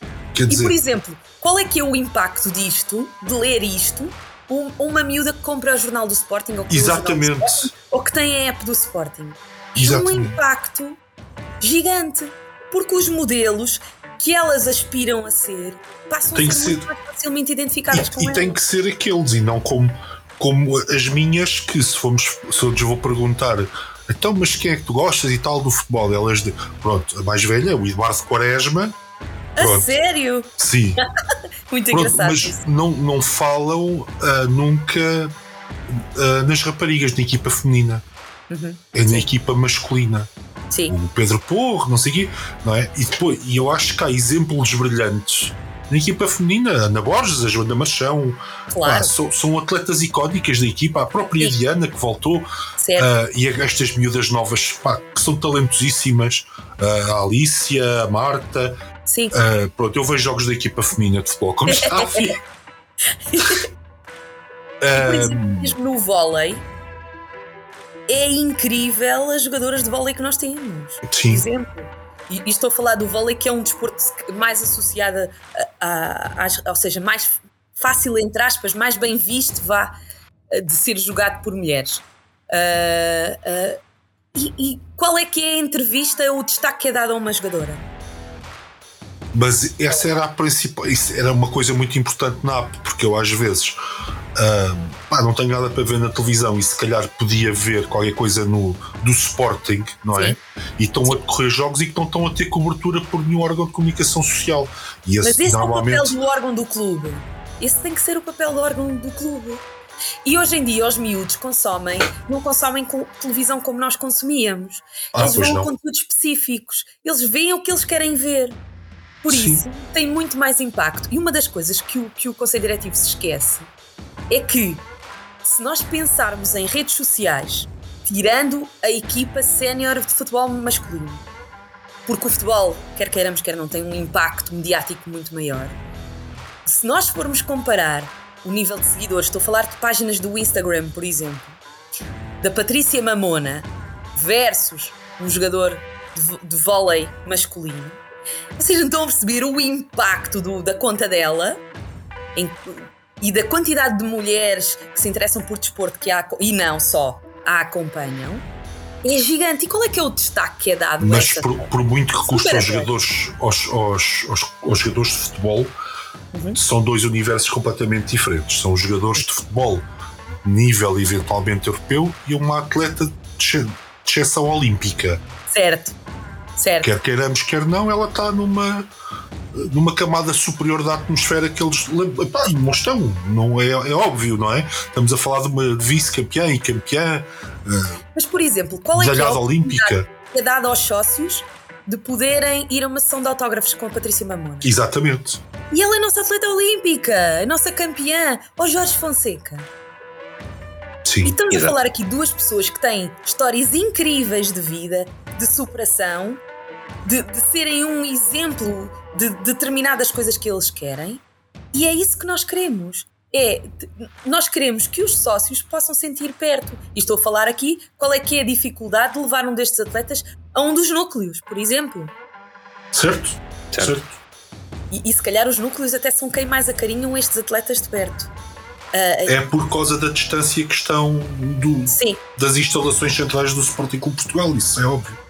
Ah, quer dizer, e por exemplo, qual é que é o impacto disto, de ler isto, um, uma miúda que compra o jornal do Sporting ou que, Exatamente. Sporting, ou que tem a app do Sporting? Exatamente. um impacto gigante. Porque os modelos que elas aspiram a ser passam tem a ser, muito mais facilmente identificadas e, com e elas. tem que ser aqueles e não como, como as minhas que se formos se eu lhes vou perguntar então mas quem é que tu gostas e tal do futebol elas de, pronto a mais velha o Eduardo Quaresma Pronto. A sério? Sim. Muito Pronto, engraçado. Mas isso. não, não falam uh, nunca uh, nas raparigas da equipa feminina. Uhum. É na equipa masculina. Sim. o Pedro Porro, não sei o quê, não é? E, depois, e eu acho que há exemplos brilhantes na equipa feminina, a Ana Borges, a Joana Marchão, claro. ah, são, são, atletas icónicas da equipa, a própria Sim. Diana que voltou, uh, e estas miúdas novas pá, que são talentosíssimas, uh, a Alicia, a Marta. Sim. Uh, pronto, eu vejo jogos da equipa feminina de futebol, como está a filha. Por exemplo, mesmo no vôlei, é incrível as jogadoras de vôlei que nós temos. Sim. Por exemplo. E, e estou a falar do vôlei, que é um desporto mais associado a, a, a, ou seja, mais fácil, entre aspas, mais bem visto, vá, de ser jogado por mulheres. Uh, uh, e, e, qual é que é a entrevista, o destaque que é dado a uma jogadora? Mas essa era a principal, isso era uma coisa muito importante na app, porque eu às vezes Uh, pá, não tenho nada para ver na televisão e se calhar podia ver qualquer coisa no, do Sporting, não é? Sim. E estão a correr jogos e que não estão a ter cobertura por nenhum órgão de comunicação social. E esse, Mas esse normalmente... é o papel do órgão do clube. Esse tem que ser o papel do órgão do clube. E hoje em dia os miúdos consomem, não consomem televisão como nós consumíamos. Ah, eles vão a conteúdos específicos. Eles veem o que eles querem ver. Por Sim. isso, tem muito mais impacto. E uma das coisas que o, que o Conselho Diretivo se esquece é que se nós pensarmos em redes sociais, tirando a equipa sénior de futebol masculino, porque o futebol, quer queiramos, quer não, tem um impacto mediático muito maior. Se nós formos comparar o nível de seguidores, estou a falar de páginas do Instagram, por exemplo, da Patrícia Mamona versus um jogador de, de vôlei masculino, vocês não estão a perceber o impacto do, da conta dela em, e da quantidade de mulheres que se interessam por desporto que há, e não só, a acompanham, é gigante. E qual é que é o destaque que é dado? Mas por, por, muito que custa aos jogadores, aos, aos, aos, aos, jogadores de futebol, uhum. são dois universos completamente diferentes. São os jogadores de futebol nível eventualmente europeu e uma atleta de exceção olímpica. Certo. Certo. Quer queiramos, quer não, ela está numa numa camada superior da atmosfera que eles pá, não estão, não é, é óbvio, não é? Estamos a falar de uma vice-campeã e campeã. Uh, Mas, por exemplo, qual é, que é a olímpica que é dada aos sócios de poderem ir a uma sessão de autógrafos com a Patrícia Mamona? Exatamente. E ela é a nossa atleta olímpica, a nossa campeã, o Jorge Fonseca. Sim, e estamos exato. a falar aqui de duas pessoas que têm histórias incríveis de vida, de superação, de, de serem um exemplo de determinadas coisas que eles querem, e é isso que nós queremos. É, nós queremos que os sócios possam sentir perto. E estou a falar aqui qual é que é a dificuldade de levar um destes atletas a um dos núcleos, por exemplo. Certo, certo. certo. E, e se calhar os núcleos até são quem mais acarinham estes atletas de perto. Uh, é por causa da distância que estão do, sim. das instalações centrais do Sporting Clube Portugal, isso é óbvio.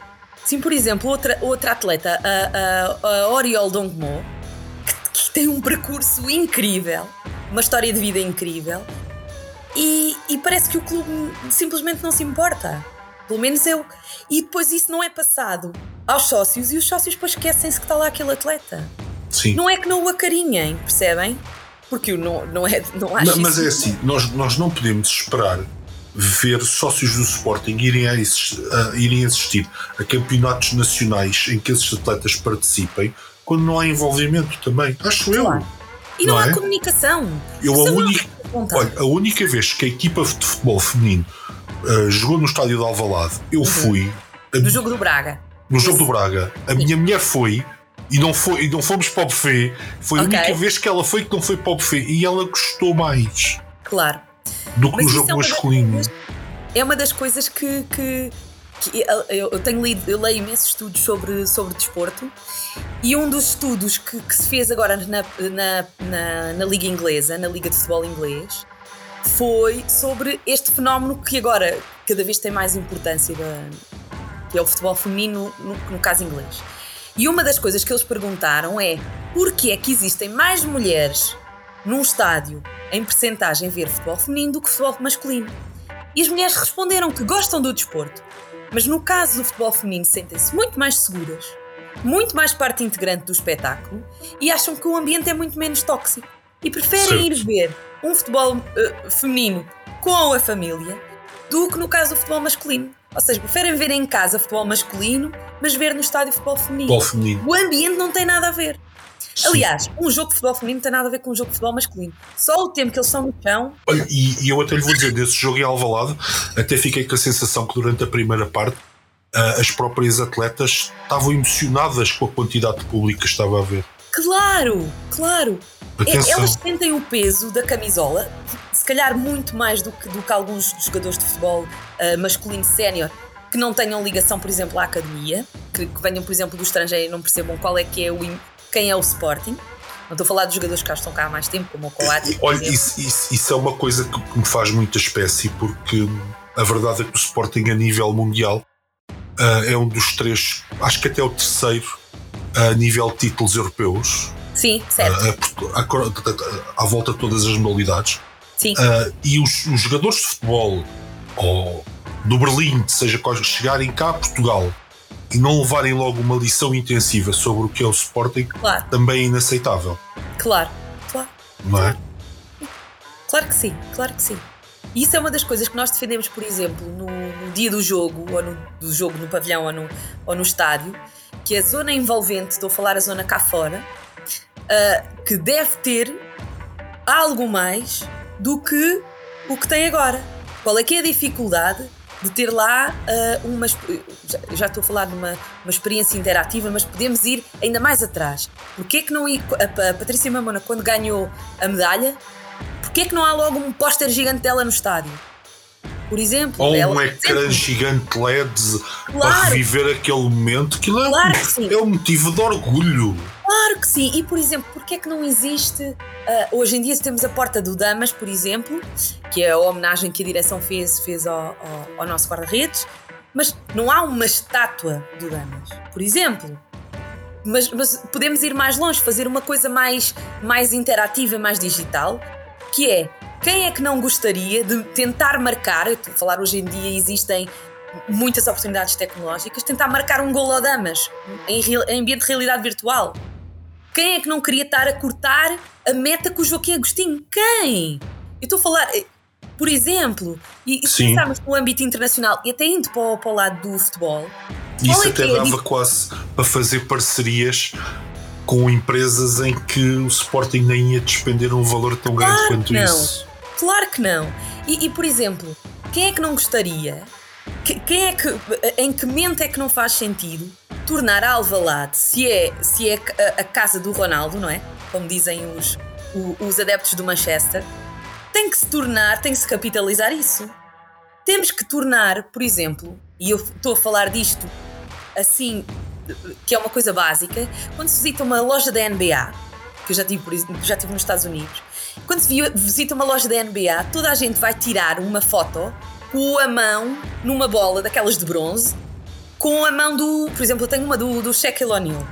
Sim, por exemplo, outra, outra atleta, a, a, a Oriol Dongmo, que, que, tem um percurso incrível, uma história de vida incrível, e, e parece que o clube simplesmente não se importa. Pelo menos eu. E depois isso não é passado aos sócios e os sócios depois esquecem-se que está lá aquele atleta. Sim. Não é que não o acarinhem, percebem? Porque não, não é. Não acho não, mas é assim, nós, nós não podemos esperar ver sócios do Sporting irem, a, uh, irem assistir a campeonatos nacionais em que esses atletas participem quando não há envolvimento também. Acho claro. eu. E não, não há é? comunicação. Eu a única, olha, a única vez que a equipa de futebol feminino uh, jogou no estádio de Alvalade, eu uhum. fui. A, no jogo do Braga. No jogo do Braga. A Sim. minha mulher foi e não, foi, e não fomos para o buffet. Foi okay. a única vez que ela foi que não foi para o buffet e ela gostou mais. Claro. Do que Mas no jogo é masculino. é uma das coisas que, que, que, eu tenho lido, eu leio imensos estudos sobre, sobre desporto e um dos estudos que, que se fez agora na, na, na, na Liga Inglesa, na Liga de Futebol Inglês, foi sobre este fenómeno que agora cada vez tem mais importância, da, que é o futebol feminino, no, no caso inglês. E uma das coisas que eles perguntaram é porquê é que existem mais mulheres num estádio em percentagem ver futebol feminino do que futebol masculino. E as mulheres responderam que gostam do desporto, mas no caso do futebol feminino sentem-se muito mais seguras, muito mais parte integrante do espetáculo e acham que o ambiente é muito menos tóxico. E preferem certo. ir ver um futebol uh, feminino com a família do que no caso do futebol masculino. Ou seja, preferem ver em casa futebol masculino, mas ver no estádio futebol feminino. Futebol feminino. O ambiente não tem nada a ver. Sim. Aliás, um jogo de futebol feminino não tem nada a ver com um jogo de futebol masculino. Só o tempo que eles estão no chão. Olha, e, e, eu até lhe vou dizer, desse jogo em Alvalade, até fiquei com a sensação que durante a primeira parte uh, as próprias atletas estavam emocionadas com a quantidade de público que estava a ver. Claro, claro. Atenção. Elas sentem o peso da camisola, se calhar muito mais do que, do que alguns jogadores de futebol uh, masculino sénior que não tenham ligação, por exemplo, à academia, que, que, venham, por exemplo, do estrangeiro e não percebam qual é que é o quem é o Sporting. Não estou a falar dos jogadores que já estão cá há mais tempo, como o Coates. Olha, isso, isso, isso, é uma coisa que me faz muita espécie, porque a verdade é que o Sporting, a nível mundial, uh, é um dos três, acho que até o terceiro, a nível de títulos europeus. Sim, certo. à volta de todas as modalidades. Sim. Uh, e os, os, jogadores de futebol ou do Berlim, seja quais chegarem cá a Portugal não levarem logo uma lição intensiva sobre o que é o Sporting, claro. também é inaceitável. Claro, claro. Não é? Claro que sim, claro que sim. E isso é uma das coisas que nós defendemos, por exemplo, no, no dia do jogo, ou no, do jogo no pavilhão ou no, ou no estádio, que a zona envolvente, estou a falar a zona cá fora, uh, que deve ter algo mais do que o que tem agora. Qual é que é a dificuldade de ter lá uh, uma. Já, estou a falar de uma, uma experiência interativa, mas podemos ir ainda mais atrás. Porquê que não. A, a Patrícia Mamona, quando ganhou a medalha, porquê que não há logo um póster gigante dela no estádio? Por exemplo. Ou um ecrã gigante LED claro. para reviver aquele momento. É, claro um, é um motivo de orgulho. Claro que sim. E, por exemplo, porquê é que não existe. Uh, hoje em dia temos a Porta do Damas, por exemplo, que é a homenagem que a direção fez, fez ao, ao, ao nosso guarda-redes, mas não há uma estátua do Damas, por exemplo. Mas, mas, podemos ir mais longe, fazer uma coisa mais, mais interativa, mais digital, que é quem é que não gostaria de tentar marcar, estou a falar hoje em dia existem muitas oportunidades tecnológicas, tentar marcar um gol ao damas em, em ambiente de realidade virtual? Quem é que não queria estar a cortar a meta com o Joaquim Agostinho? Quem? Eu estou a falar, eh, por exemplo, e se pensarmos no âmbito internacional e até indo para o, para o lado do futebol. Isso é até é dava quase para fazer parcerias com empresas em que o Sporting nem ia despender um valor tão claro grande quanto não. isso. Claro que não. E, e, por exemplo, quem é que não gostaria? Quem é que, em que mente é que não faz sentido tornar a Alvalade, se é, se é a, a casa do Ronaldo, não é? Como dizem os, os adeptos do Manchester, tem que se tornar, tem que se capitalizar isso. Temos que tornar, por exemplo, e eu estou a falar disto assim, que é uma coisa básica, quando se visita uma loja da NBA, que eu já tive, já tive nos Estados Unidos, quando se visita uma loja da NBA, toda a gente vai tirar uma foto com a mão numa bola daquelas de bronze com a mão do. Por exemplo, eu tenho uma do, do Shaquille O'Neal.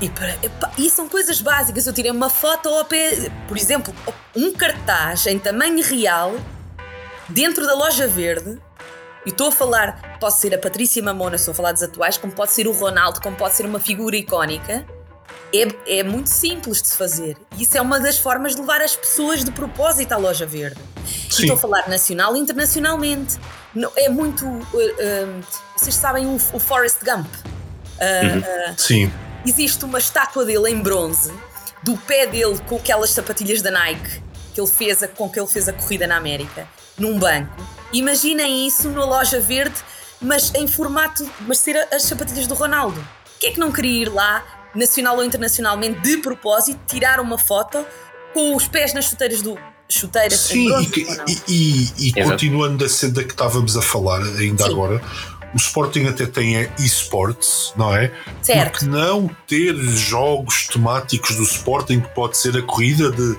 E, para, e são coisas básicas. Eu tirei uma foto ao pé, por exemplo, um cartaz em tamanho real dentro da loja verde. E estou a falar, pode ser a Patrícia Mamona, estou a falar dos atuais, como pode ser o Ronaldo, como pode ser uma figura icónica. É, é muito simples de se fazer. Isso é uma das formas de levar as pessoas de propósito à loja verde. Estou a falar nacional e internacionalmente. É muito. Uh, uh, vocês sabem o, o Forrest Gump? Uh, uhum. Sim existe uma estátua dele em bronze do pé dele com aquelas sapatilhas da Nike que ele fez a, com que ele fez a corrida na América num banco. Imaginem isso na loja verde, mas em formato, mas ser as sapatilhas do Ronaldo. que é que não queria ir lá, nacional ou internacionalmente, de propósito, tirar uma foto com os pés nas chuteiras do chuteiras Sim, e, e, e, e continuando da senda que estávamos a falar ainda Sim. agora, o Sporting até tem esportes, não é? Certo. Porque não ter jogos temáticos do Sporting, que pode ser a corrida de,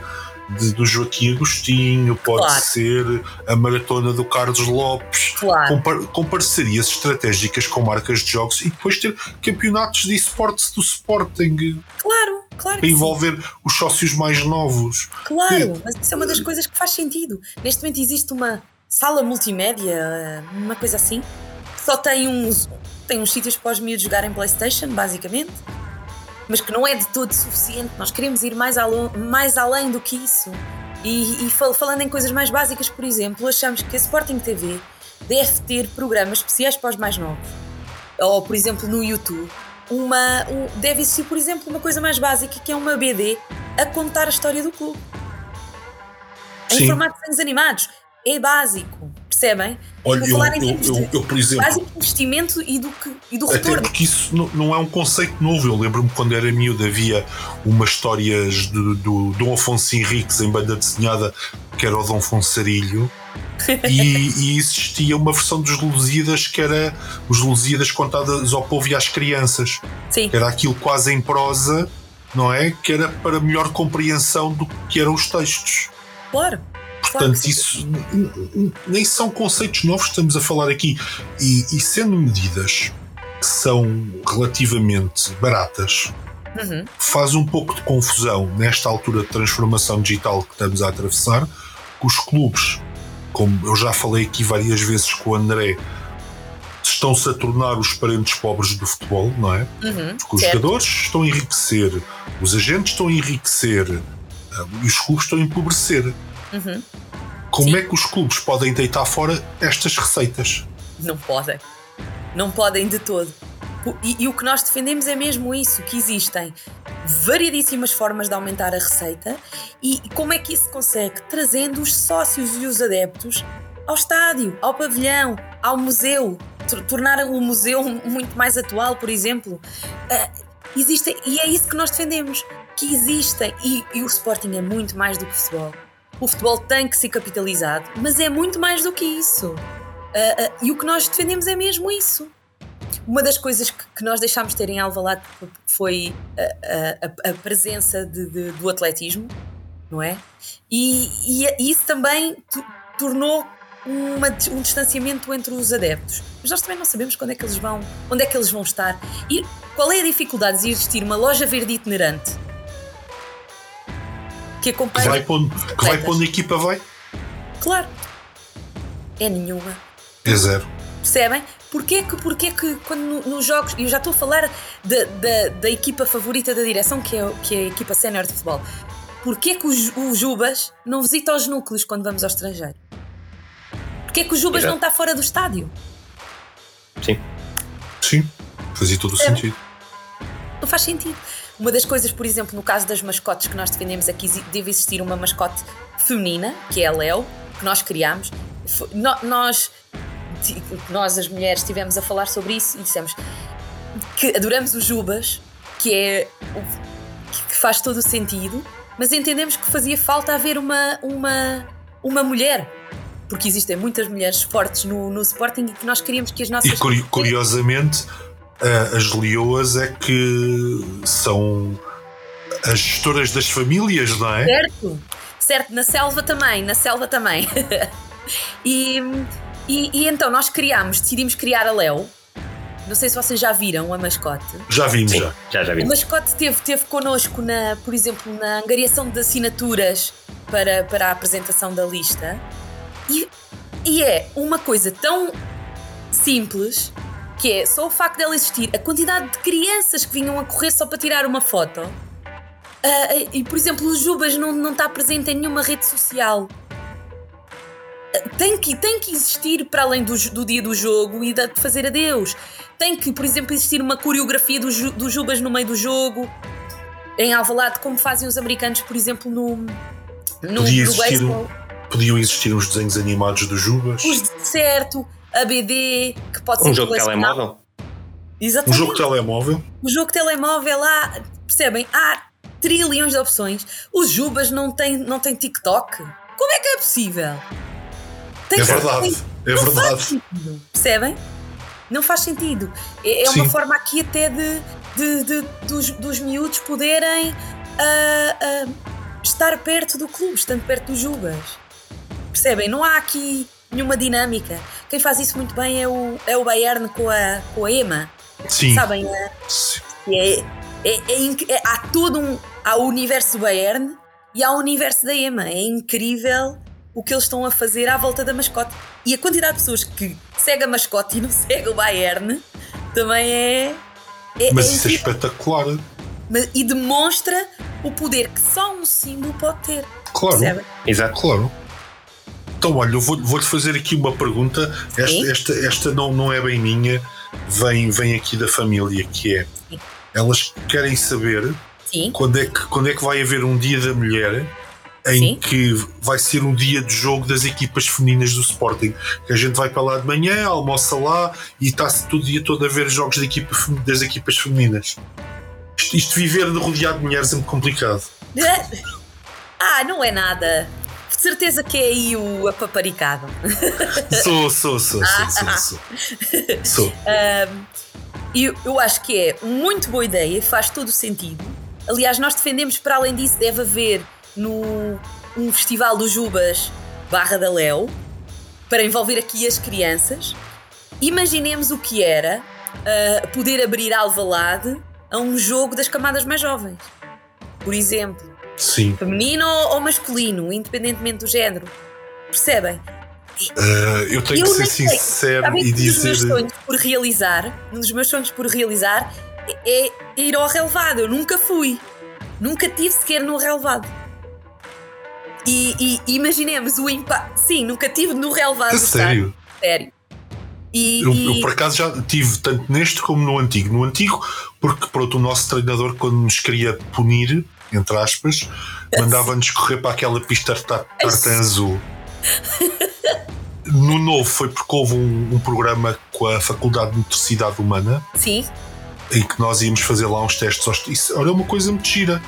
de do Joaquim Agostinho, pode claro. ser a maratona do Carlos Lopes, claro. com, com, parcerias estratégicas com marcas de jogos e depois ter campeonatos de esportes do Sporting. Claro. Claro para envolver sim. os sócios mais novos. Claro, mas isso é uma das coisas que faz sentido. Neste momento existe uma sala multimédia, uma coisa assim, só tem uns, tem uns sítios para os miúdos jogarem Playstation, basicamente, mas que não é de todo suficiente. Nós queremos ir mais, além, mais além do que isso. E, e falando em coisas mais básicas, por exemplo, achamos que a Sporting TV deve ter programas especiais para os mais novos. Ou, por exemplo, no YouTube, uma, um, deve existir, por exemplo, uma coisa mais básica que é uma BD a contar a história do clube. Em formato de desenhos animados. É básico. Percebem? Olha, eu, eu, eu, eu, por exemplo. Básico investimento e do, que, e do retorno. Até porque isso não, não é um conceito novo. Eu lembro-me quando era miúdo havia umas histórias do, do Dom Afonso Henriques em banda desenhada que era o Dom Fonsarilho. e, e, existia uma versão dos Lusíadas que era os Lusíadas contadas ao povo e às crianças. Sim. Era aquilo quase em prosa, não é? Que era para melhor compreensão do que eram os textos. Claro. Portanto, isso nem são conceitos novos que estamos a falar aqui. E, e sendo medidas que são relativamente baratas, uhum. faz um pouco de confusão nesta altura de transformação digital que estamos a atravessar, que os clubes, como eu já falei aqui várias vezes com o André, estão-se a tornar os parentes pobres do futebol, não é? Uhum, Porque os jogadores estão a enriquecer, os agentes estão a enriquecer eh, e os clubes estão a empobrecer. Uhum. Como Sim. é que os clubes podem deitar fora estas receitas? Não podem. Não podem de todo. E, e, o que nós defendemos é mesmo isso: que existem variedíssimas formas de aumentar a receita e como é que isso se consegue? Trazendo os sócios e os adeptos ao estádio, ao pavilhão, ao museu, tornar o museu muito mais atual, por exemplo. Uh, existem, e é isso que nós defendemos: que existem, e, e o Sporting é muito mais do que futebol o futebol tem que ser capitalizado, mas é muito mais do que isso. Uh, uh, e o que nós defendemos é mesmo isso. Uma das coisas que, que nós deixámos ter em Alvalade foi a, a, a presença de, de, do atletismo, não é? E, e isso também tornou uma, um distanciamento entre os adeptos. Mas nós também não sabemos quando é que eles vão, onde é que eles vão estar. E qual é a dificuldade de existir uma loja verde itinerante que acompanha. Que vai pondo, que vai pondo a equipa, vai? Claro. É nenhuma. É zero. Percebem? Porquê que, porquê que quando nos jogos, e eu já estou a falar da, da, da, equipa favorita da direção, que é, que é a equipa sénior de futebol, porquê que o Jubas não visita os núcleos quando vamos ao estrangeiro? Porquê que o Jubas Exato. não está fora do estádio? Sim. Sim, fazia todo o sentido. Não faz sentido. Uma das coisas, por exemplo, no caso das mascotes que nós defendemos é que deve existir uma mascote feminina, que é a Leo, que nós criámos. Nós, nós, as mulheres, estivemos a falar sobre isso e dissemos que adoramos os Jubas, que é que faz todo o sentido, mas entendemos que fazia falta haver uma, uma, uma mulher porque existem muitas mulheres fortes no, no Sporting e que nós queríamos que as nossas. E curiosamente, as leoas é que são as gestoras das famílias, não é? Certo, certo, na selva também, na selva também. e, e, e, então nós criámos, decidimos criar a Léo, não sei se vocês já viram a mascote. Já vimos, já. Já, já A vimos. mascote esteve, esteve connosco, na, por exemplo, na angariação de assinaturas para, para a apresentação da lista. E, e é uma coisa tão simples que é só o facto dela existir, a quantidade de crianças que vinham a correr só para tirar uma foto. Ah, e, por exemplo, o Jubas não, não está presente em nenhuma rede social. Ah, Tem que, tem que existir para além do, do dia do jogo e de fazer adeus. Tem que, por exemplo, existir uma coreografia do, do Jubas no meio do jogo, em Alvalade, como fazem os americanos, por exemplo, no, no, Podia no existir beisebol. Podiam existir uns desenhos animados dos Jubas. Os certo, a BD, que pode ser Um jogo de telemóvel? Um Exatamente. jogo de telemóvel. O jogo de telemóvel há, percebem? Há trilhões de opções. Os Jubas não têm, não têm TikTok. Como é que é possível? Tem É verdade. tem- É não faz verdade. sentido. Percebem? Não faz sentido. É, é uma forma aqui até de, de- de- dos, dos miúdos poderem ah, ah, estar perto do clube, estando perto dos Jubas. Percebem? Não há aqui nenhuma dinâmica. Quem faz isso muito bem é o, é o Bayern com a, com a Ema. Sim. Sabem? Sim. que é, é, é é- há todo um. Há o universo do Bayern e há o universo da EMA. É incrível o que eles estão a fazer à volta da mascote. E a quantidade de pessoas que segue a mascote e não segue o Bayern também é. é- Mas é isso é espetacular. Mas- E demonstra o poder que só um símbolo pode ter. Claro. Percebem? Exato. Claro. Então, olha, eu vou- vou-te fazer aqui uma pergunta. Esta, esta, esta não, não é bem minha, vem, vem aqui da família, que é Sim. elas querem saber Sim. quando é, que, quando é que vai haver um dia da mulher em Sim. que vai ser um dia de jogo das equipas femininas do Sporting. Que a gente vai para lá de manhã, almoça lá e está-se todo dia todo a ver jogos da equipa das equipas femininas. Isto, isto viver de rodeado de mulheres é muito complicado. Ah, não é nada. De certeza que é aí o apaparicado. Sou, sou, sou, sou, sou, sou. Sou. E eu, eu acho que é muito boa ideia faz todo o sentido. Aliás, nós defendemos, para além disso, deve haver no um festival dos Jubas Barra da Léo para envolver aqui as crianças. Imaginemos o que era ah, poder abrir Alvalade a um jogo das camadas mais jovens. Por exemplo, Sim. feminino ou masculino, independentemente do género. Percebem? Uh, eu tenho Eu que ser sincero Sabem e que um dos meus dizer. sonhos por realizar, um dos meus sonhos por realizar é é ir ao relevado. Eu nunca fui. Nunca tive sequer no relevado. E, e imaginemos o impacto. Sim, nunca tive no relevado. Do sério. Sério. E, Eu, e- eu, por acaso já tive tanto neste como no antigo. No antigo, porque pronto, o nosso treinador, quando nos queria punir, entre aspas, mandava-nos correr para aquela pista tar- tartan azul. No novo foi porque houve um, um programa com a Faculdade de Motricidade Humana Sim, em que nós íamos fazer lá uns testes. aos- Isso era uma coisa muito gira.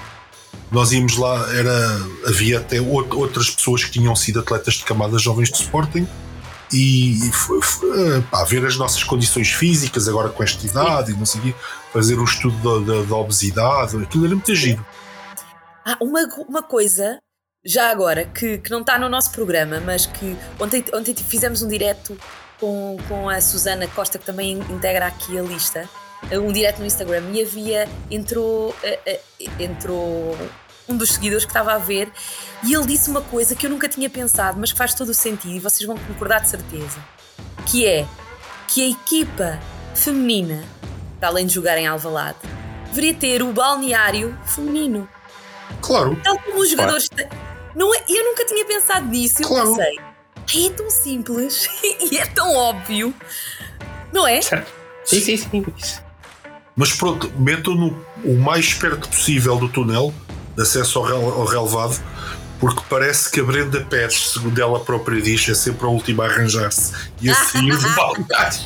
Nós íamos lá, era, havia até out- outras pessoas que tinham sido atletas de camadas jovens de Sporting e, e f- f- eh, pá, ver as nossas condições físicas agora com esta idade e não sei fazer um estudo da, da- da obesidade, aquilo era muito giro. Ah, uma, uma coisa, já agora, que, que não está no nosso programa, mas que ontem, ontem fizemos um direto com, com a Susana Costa, que também integra aqui a lista, um direto no Instagram, e havia, entrou, eh, eh, entrou um dos seguidores que estava a ver, e ele disse uma coisa que eu nunca tinha pensado, mas que faz todo o sentido, e vocês vão concordar de certeza, que é que a equipa feminina, para além de jogar em Alvalade, deveria ter o balneário feminino. Claro, Tal como os jogadores. têm- Não é, eu nunca tinha pensado nisso. Eu Claro. pensei. "Ai, É tão simples e é tão óbvio. Não é? Certo? Sim, sim, sim. Isso. mas pronto, metam-no o mais perto possível do túnel de acesso ao, rel- ao relevado. Porque parece que a Brenda Pérez, segundo ela própria diz, é sempre a última a arranjar-se e a sair do balneário.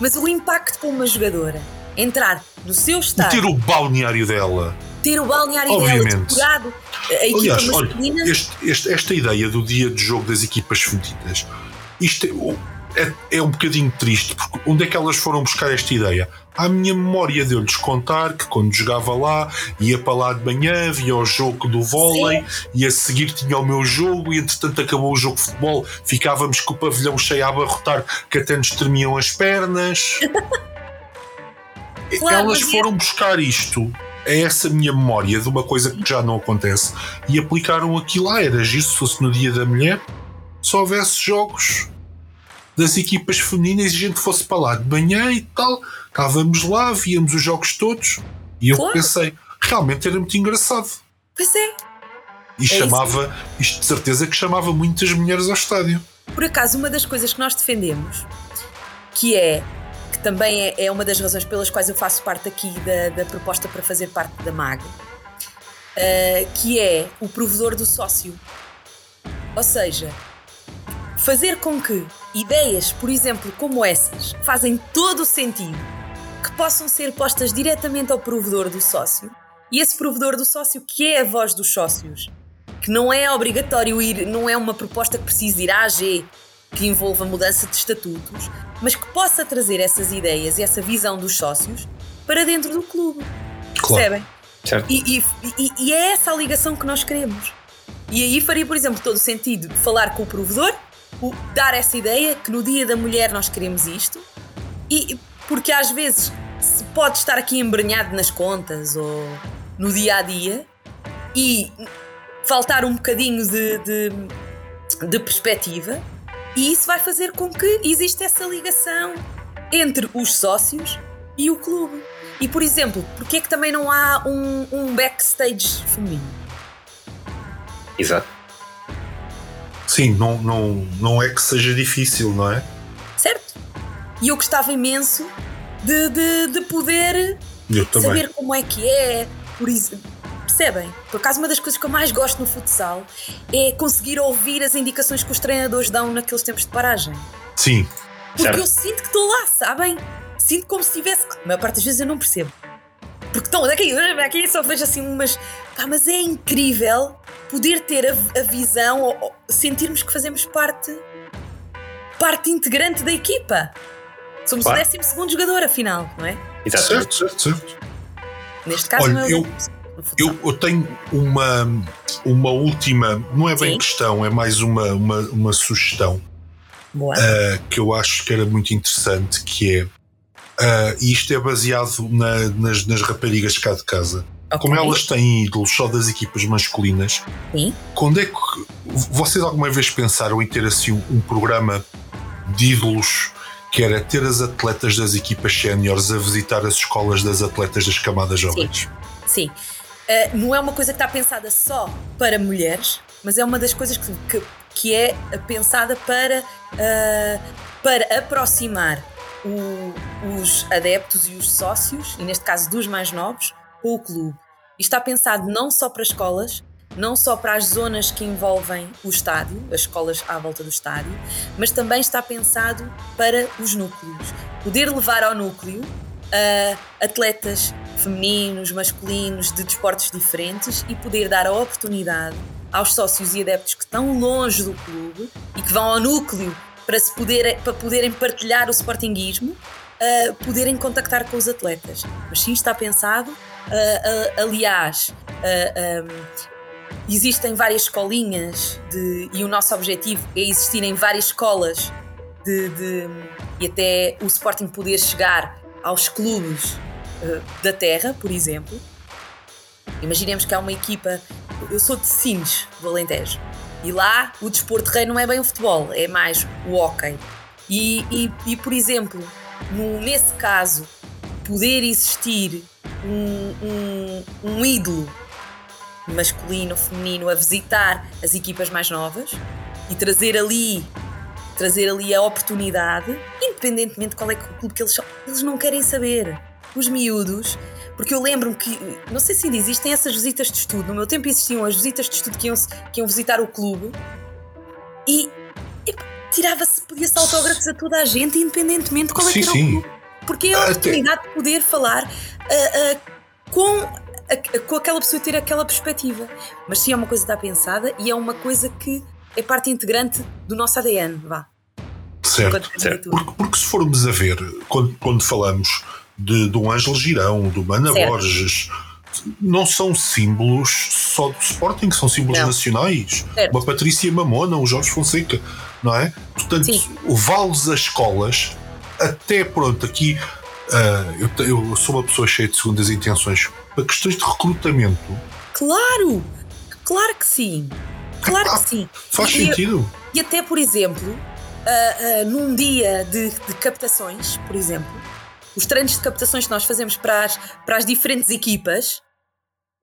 Mas o impacto para uma jogadora entrar no seu E estádio, ter o balneário dela. Ter o balneário dela Obviamente. decorado, a equipa Aliás, olha, masculina. este- este- esta ideia do dia de jogo das equipas femininas, isto é- é, é um bocadinho triste, porque onde é que elas foram buscar esta ideia? À minha memória deu-lhes contar que quando jogava lá, ia para lá de manhã, via o jogo do vôlei, Sim. e a seguir tinha o meu jogo, e entretanto acabou o jogo de futebol, ficávamos com o pavilhão cheio a abarrotar, que até nos tremiam as pernas. claro, Elas é foram buscar isto é essa minha memória de uma coisa que já não acontece e aplicaram aquilo lá. Era giro se fosse no dia da mulher, se houvesse jogos das equipas femininas e a gente fosse para lá de manhã e tal, estávamos lá, víamos os jogos todos e eu claro. pensei, realmente era muito engraçado. Pois é. E é chamava, isso. isto de certeza que chamava muitas mulheres ao estádio. Por acaso, uma das coisas que nós defendemos, que é que também é, é uma das razões pelas quais eu faço parte aqui da, da proposta para fazer parte da MAG, uh, que é o provedor do sócio. Ou seja, fazer com que ideias, por exemplo, como essas, fazem todo o sentido, que possam ser postas diretamente ao provedor do sócio, e esse provedor do sócio, que é a voz dos sócios, que não é obrigatório ir, não é uma proposta que precise ir à AG, que envolva mudança de estatutos, mas que possa trazer essas ideias e essa visão dos sócios para dentro do clube. Claro. Percebem? Certo. E, e, e, é essa a ligação que nós queremos. E aí faria, por exemplo, todo o sentido falar com o provedor, dar essa ideia que no Dia da Mulher nós queremos isto, e porque às vezes se pode estar aqui embrenhado nas contas ou no dia a dia e faltar um bocadinho de, de, de perspectiva e isso vai fazer com que exista essa ligação entre os sócios e o clube. E, por exemplo, porquê é que também não há um, um backstage feminino? Exato. Sim, não, não, não é que seja difícil, não é? Certo. E eu gostava imenso de, de, de poder saber como é que é. Por exemplo, Percebem? Por acaso, uma das coisas que eu mais gosto no futsal é conseguir ouvir as indicações que os treinadores dão naqueles tempos de paragem. Sim. Porque certo. eu sinto que estou lá, sabem? Sinto como se tivesse. A maior parte das vezes eu não percebo. Porque estão daqui, aqui só vejo assim umas. Pá, mas é incrível poder ter a, a visão, ou, ou, sentirmos que fazemos parte. parte integrante da equipa. Somos claro. o 12 jogador, afinal, não é? Exato. Certo, certo, certo. Neste caso, Olha, não é eu, eu, eu, tenho uma, uma última, não é bem Sim. questão, é mais uma, uma, uma sugestão uh, que eu acho que era muito interessante, que é uh, e isto é baseado na, nas, nas raparigas cá de casa. Okay. Como elas têm ídolos só das equipas masculinas, Sim. quando é que vocês alguma vez pensaram em ter assim um, um programa de ídolos que era ter as atletas das equipas séniores a visitar as escolas das atletas das camadas jovens? Sim. Sim. Uh, não é uma coisa que está pensada só para mulheres, mas é uma das coisas que, que, que é pensada para, uh, para aproximar o, os adeptos e os sócios, e neste caso dos mais novos, com o clube. E está pensado não só para escolas, não só para as zonas que envolvem o estádio, as escolas à volta do estádio, mas também está pensado para os núcleos. Poder levar ao núcleo uh, atletas femininos, masculinos, de desportos diferentes e poder dar a oportunidade aos sócios e adeptos que estão longe do clube e que vão ao núcleo para, se poder, para poderem partilhar o sportinguismo, poderem contactar com os atletas. Mas sim está pensado, aliás, um, existem várias escolinhas de, e o nosso objetivo é existirem várias escolas de, de, e até o Sporting poder chegar aos clubes uh, da terra, por exemplo. Imaginemos que há uma equipa. Eu sou de Sines, do Alentejo. E lá o desporto rei não é bem o futebol, é mais o hockey. E, e, e por exemplo, no, nesse caso, poder existir um, um, um ídolo masculino, feminino a visitar as equipas mais novas e trazer ali trazer ali a oportunidade, independentemente de qual é, o clube que eles são, eles não querem saber. Os miúdos, porque eu lembro-me que, não sei se ainda existem essas visitas de estudo, no meu tempo existiam as visitas de estudo que iam, que iam visitar o clube e, e tirava-se, podia-se autógrafos a toda a gente, independentemente de qual é que era sim. o clube. Porque é a oportunidade de poder falar uh, uh, com com aquela pessoa ter aquela perspectiva. Mas sim, é uma coisa que está pensada e é uma coisa que é parte integrante do nosso ADN, vá. Certo, certo. Porque, porque, se formos a ver, quando, quando falamos de, do Ângelo Girão, do Mana certo. Borges, não são símbolos só do Sporting, são símbolos não. nacionais. Certo. Uma Patrícia Mamona, um Jorge Fonseca, não é? Portanto, vales as escolas, até pronto, aqui uh, eu, eu, sou uma pessoa cheia de segundas intenções para questões de recrutamento. Claro! Claro que sim! Claro que sim! Faz e, sentido! E até, por exemplo, uh, uh, num dia de, de captações, por exemplo, os treinos de captações que nós fazemos para as, para as diferentes equipas,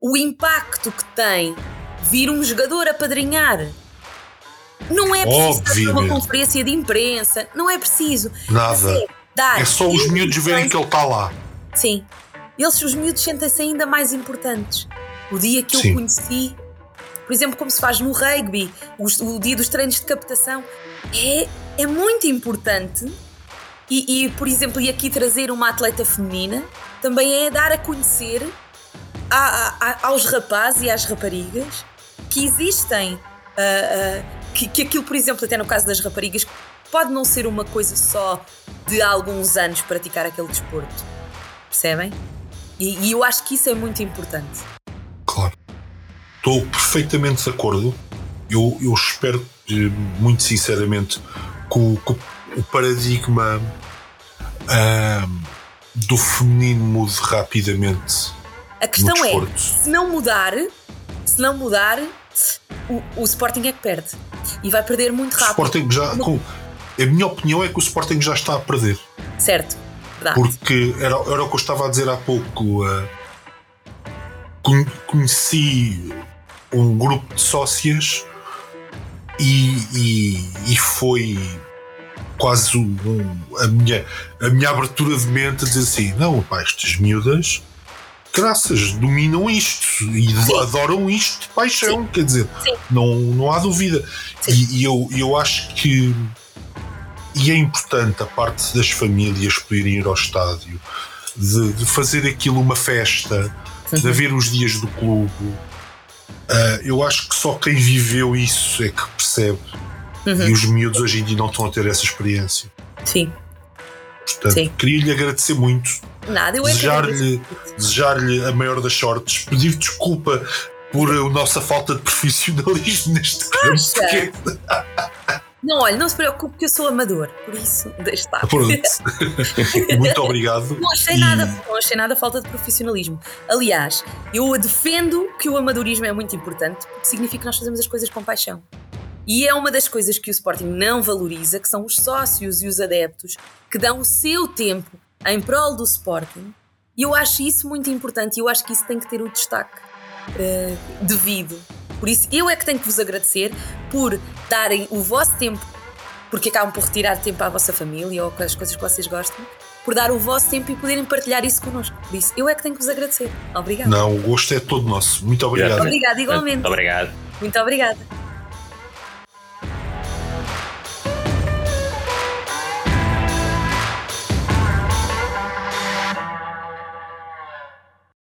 o impacto que tem vir um jogador a padrinhar. Não é preciso fazer uma conferência de imprensa, não é preciso. Nada. É, dar é só os miúdos verem que ele está lá. Sim. Eles, os miúdos, sentem-se ainda mais importantes. O dia que Sim. eu conheci, por exemplo, como se faz no rugby, o, o dia dos treinos de captação, é, é muito importante e, e, por exemplo, e aqui trazer uma atleta feminina também é dar a conhecer a, a, aos rapazes e às raparigas que existem. Uh, uh, que, que aquilo, por exemplo, até no caso das raparigas, pode não ser uma coisa só de alguns anos praticar aquele desporto. Percebem? E, e eu acho que isso é muito importante. Claro. Estou perfeitamente de acordo. Eu, eu espero, muito sinceramente, que o, que o paradigma do feminino mude rapidamente. A questão é, se não mudar, se não mudar, o, o Sporting é que perde. E vai perder muito rápido. O Sporting já. Com, a minha opinião é que o Sporting já está a perder. Certo, verdade. Porque era, era o que eu estava a dizer há pouco. Uh, conheci um grupo de sócias e, e, e foi quase um, a, minha, a minha abertura de mente a dizer assim: não, pá, estas miúdas, graças, dominam isto e Sim. adoram isto de paixão, Sim. quer dizer, não, não há dúvida. E, e, eu, eu acho que. E é importante a parte das famílias poderem ir ao estádio, de, de fazer aquilo uma festa, de haver os dias do clube. Uh, eu acho que só quem viveu isso é que percebe Uhum. E os miúdos hoje em dia não estão a ter essa experiência. Sim. Portanto, queria-lhe agradecer muito. Nada, eu desejar-lhe desejar a maior das sortes, pedir desculpa por a nossa falta de profissionalismo neste campo. Não, olha, não se preocupe que eu sou amador, por isso deixe estar. Muito obrigado. Não achei, e... nada, não achei nada falta de profissionalismo. Aliás, eu defendo que o amadorismo é muito importante, porque significa que nós fazemos as coisas com paixão. E é uma das coisas que o Sporting não valoriza, que são os sócios e os adeptos que dão o seu tempo em prol do Sporting. E eu acho isso muito importante e eu acho que isso tem que ter o destaque uh, devido. Por isso, eu é que tenho que vos agradecer por darem o vosso tempo, porque acabam por retirar tempo à vossa família ou com as coisas que vocês gostam, por dar o vosso tempo e poderem partilhar isso connosco. Por isso, eu é que tenho que vos agradecer. Obrigada. Não, o gosto é todo nosso. Muito obrigado. Obrigado, igualmente. Muito obrigado. Muito obrigada.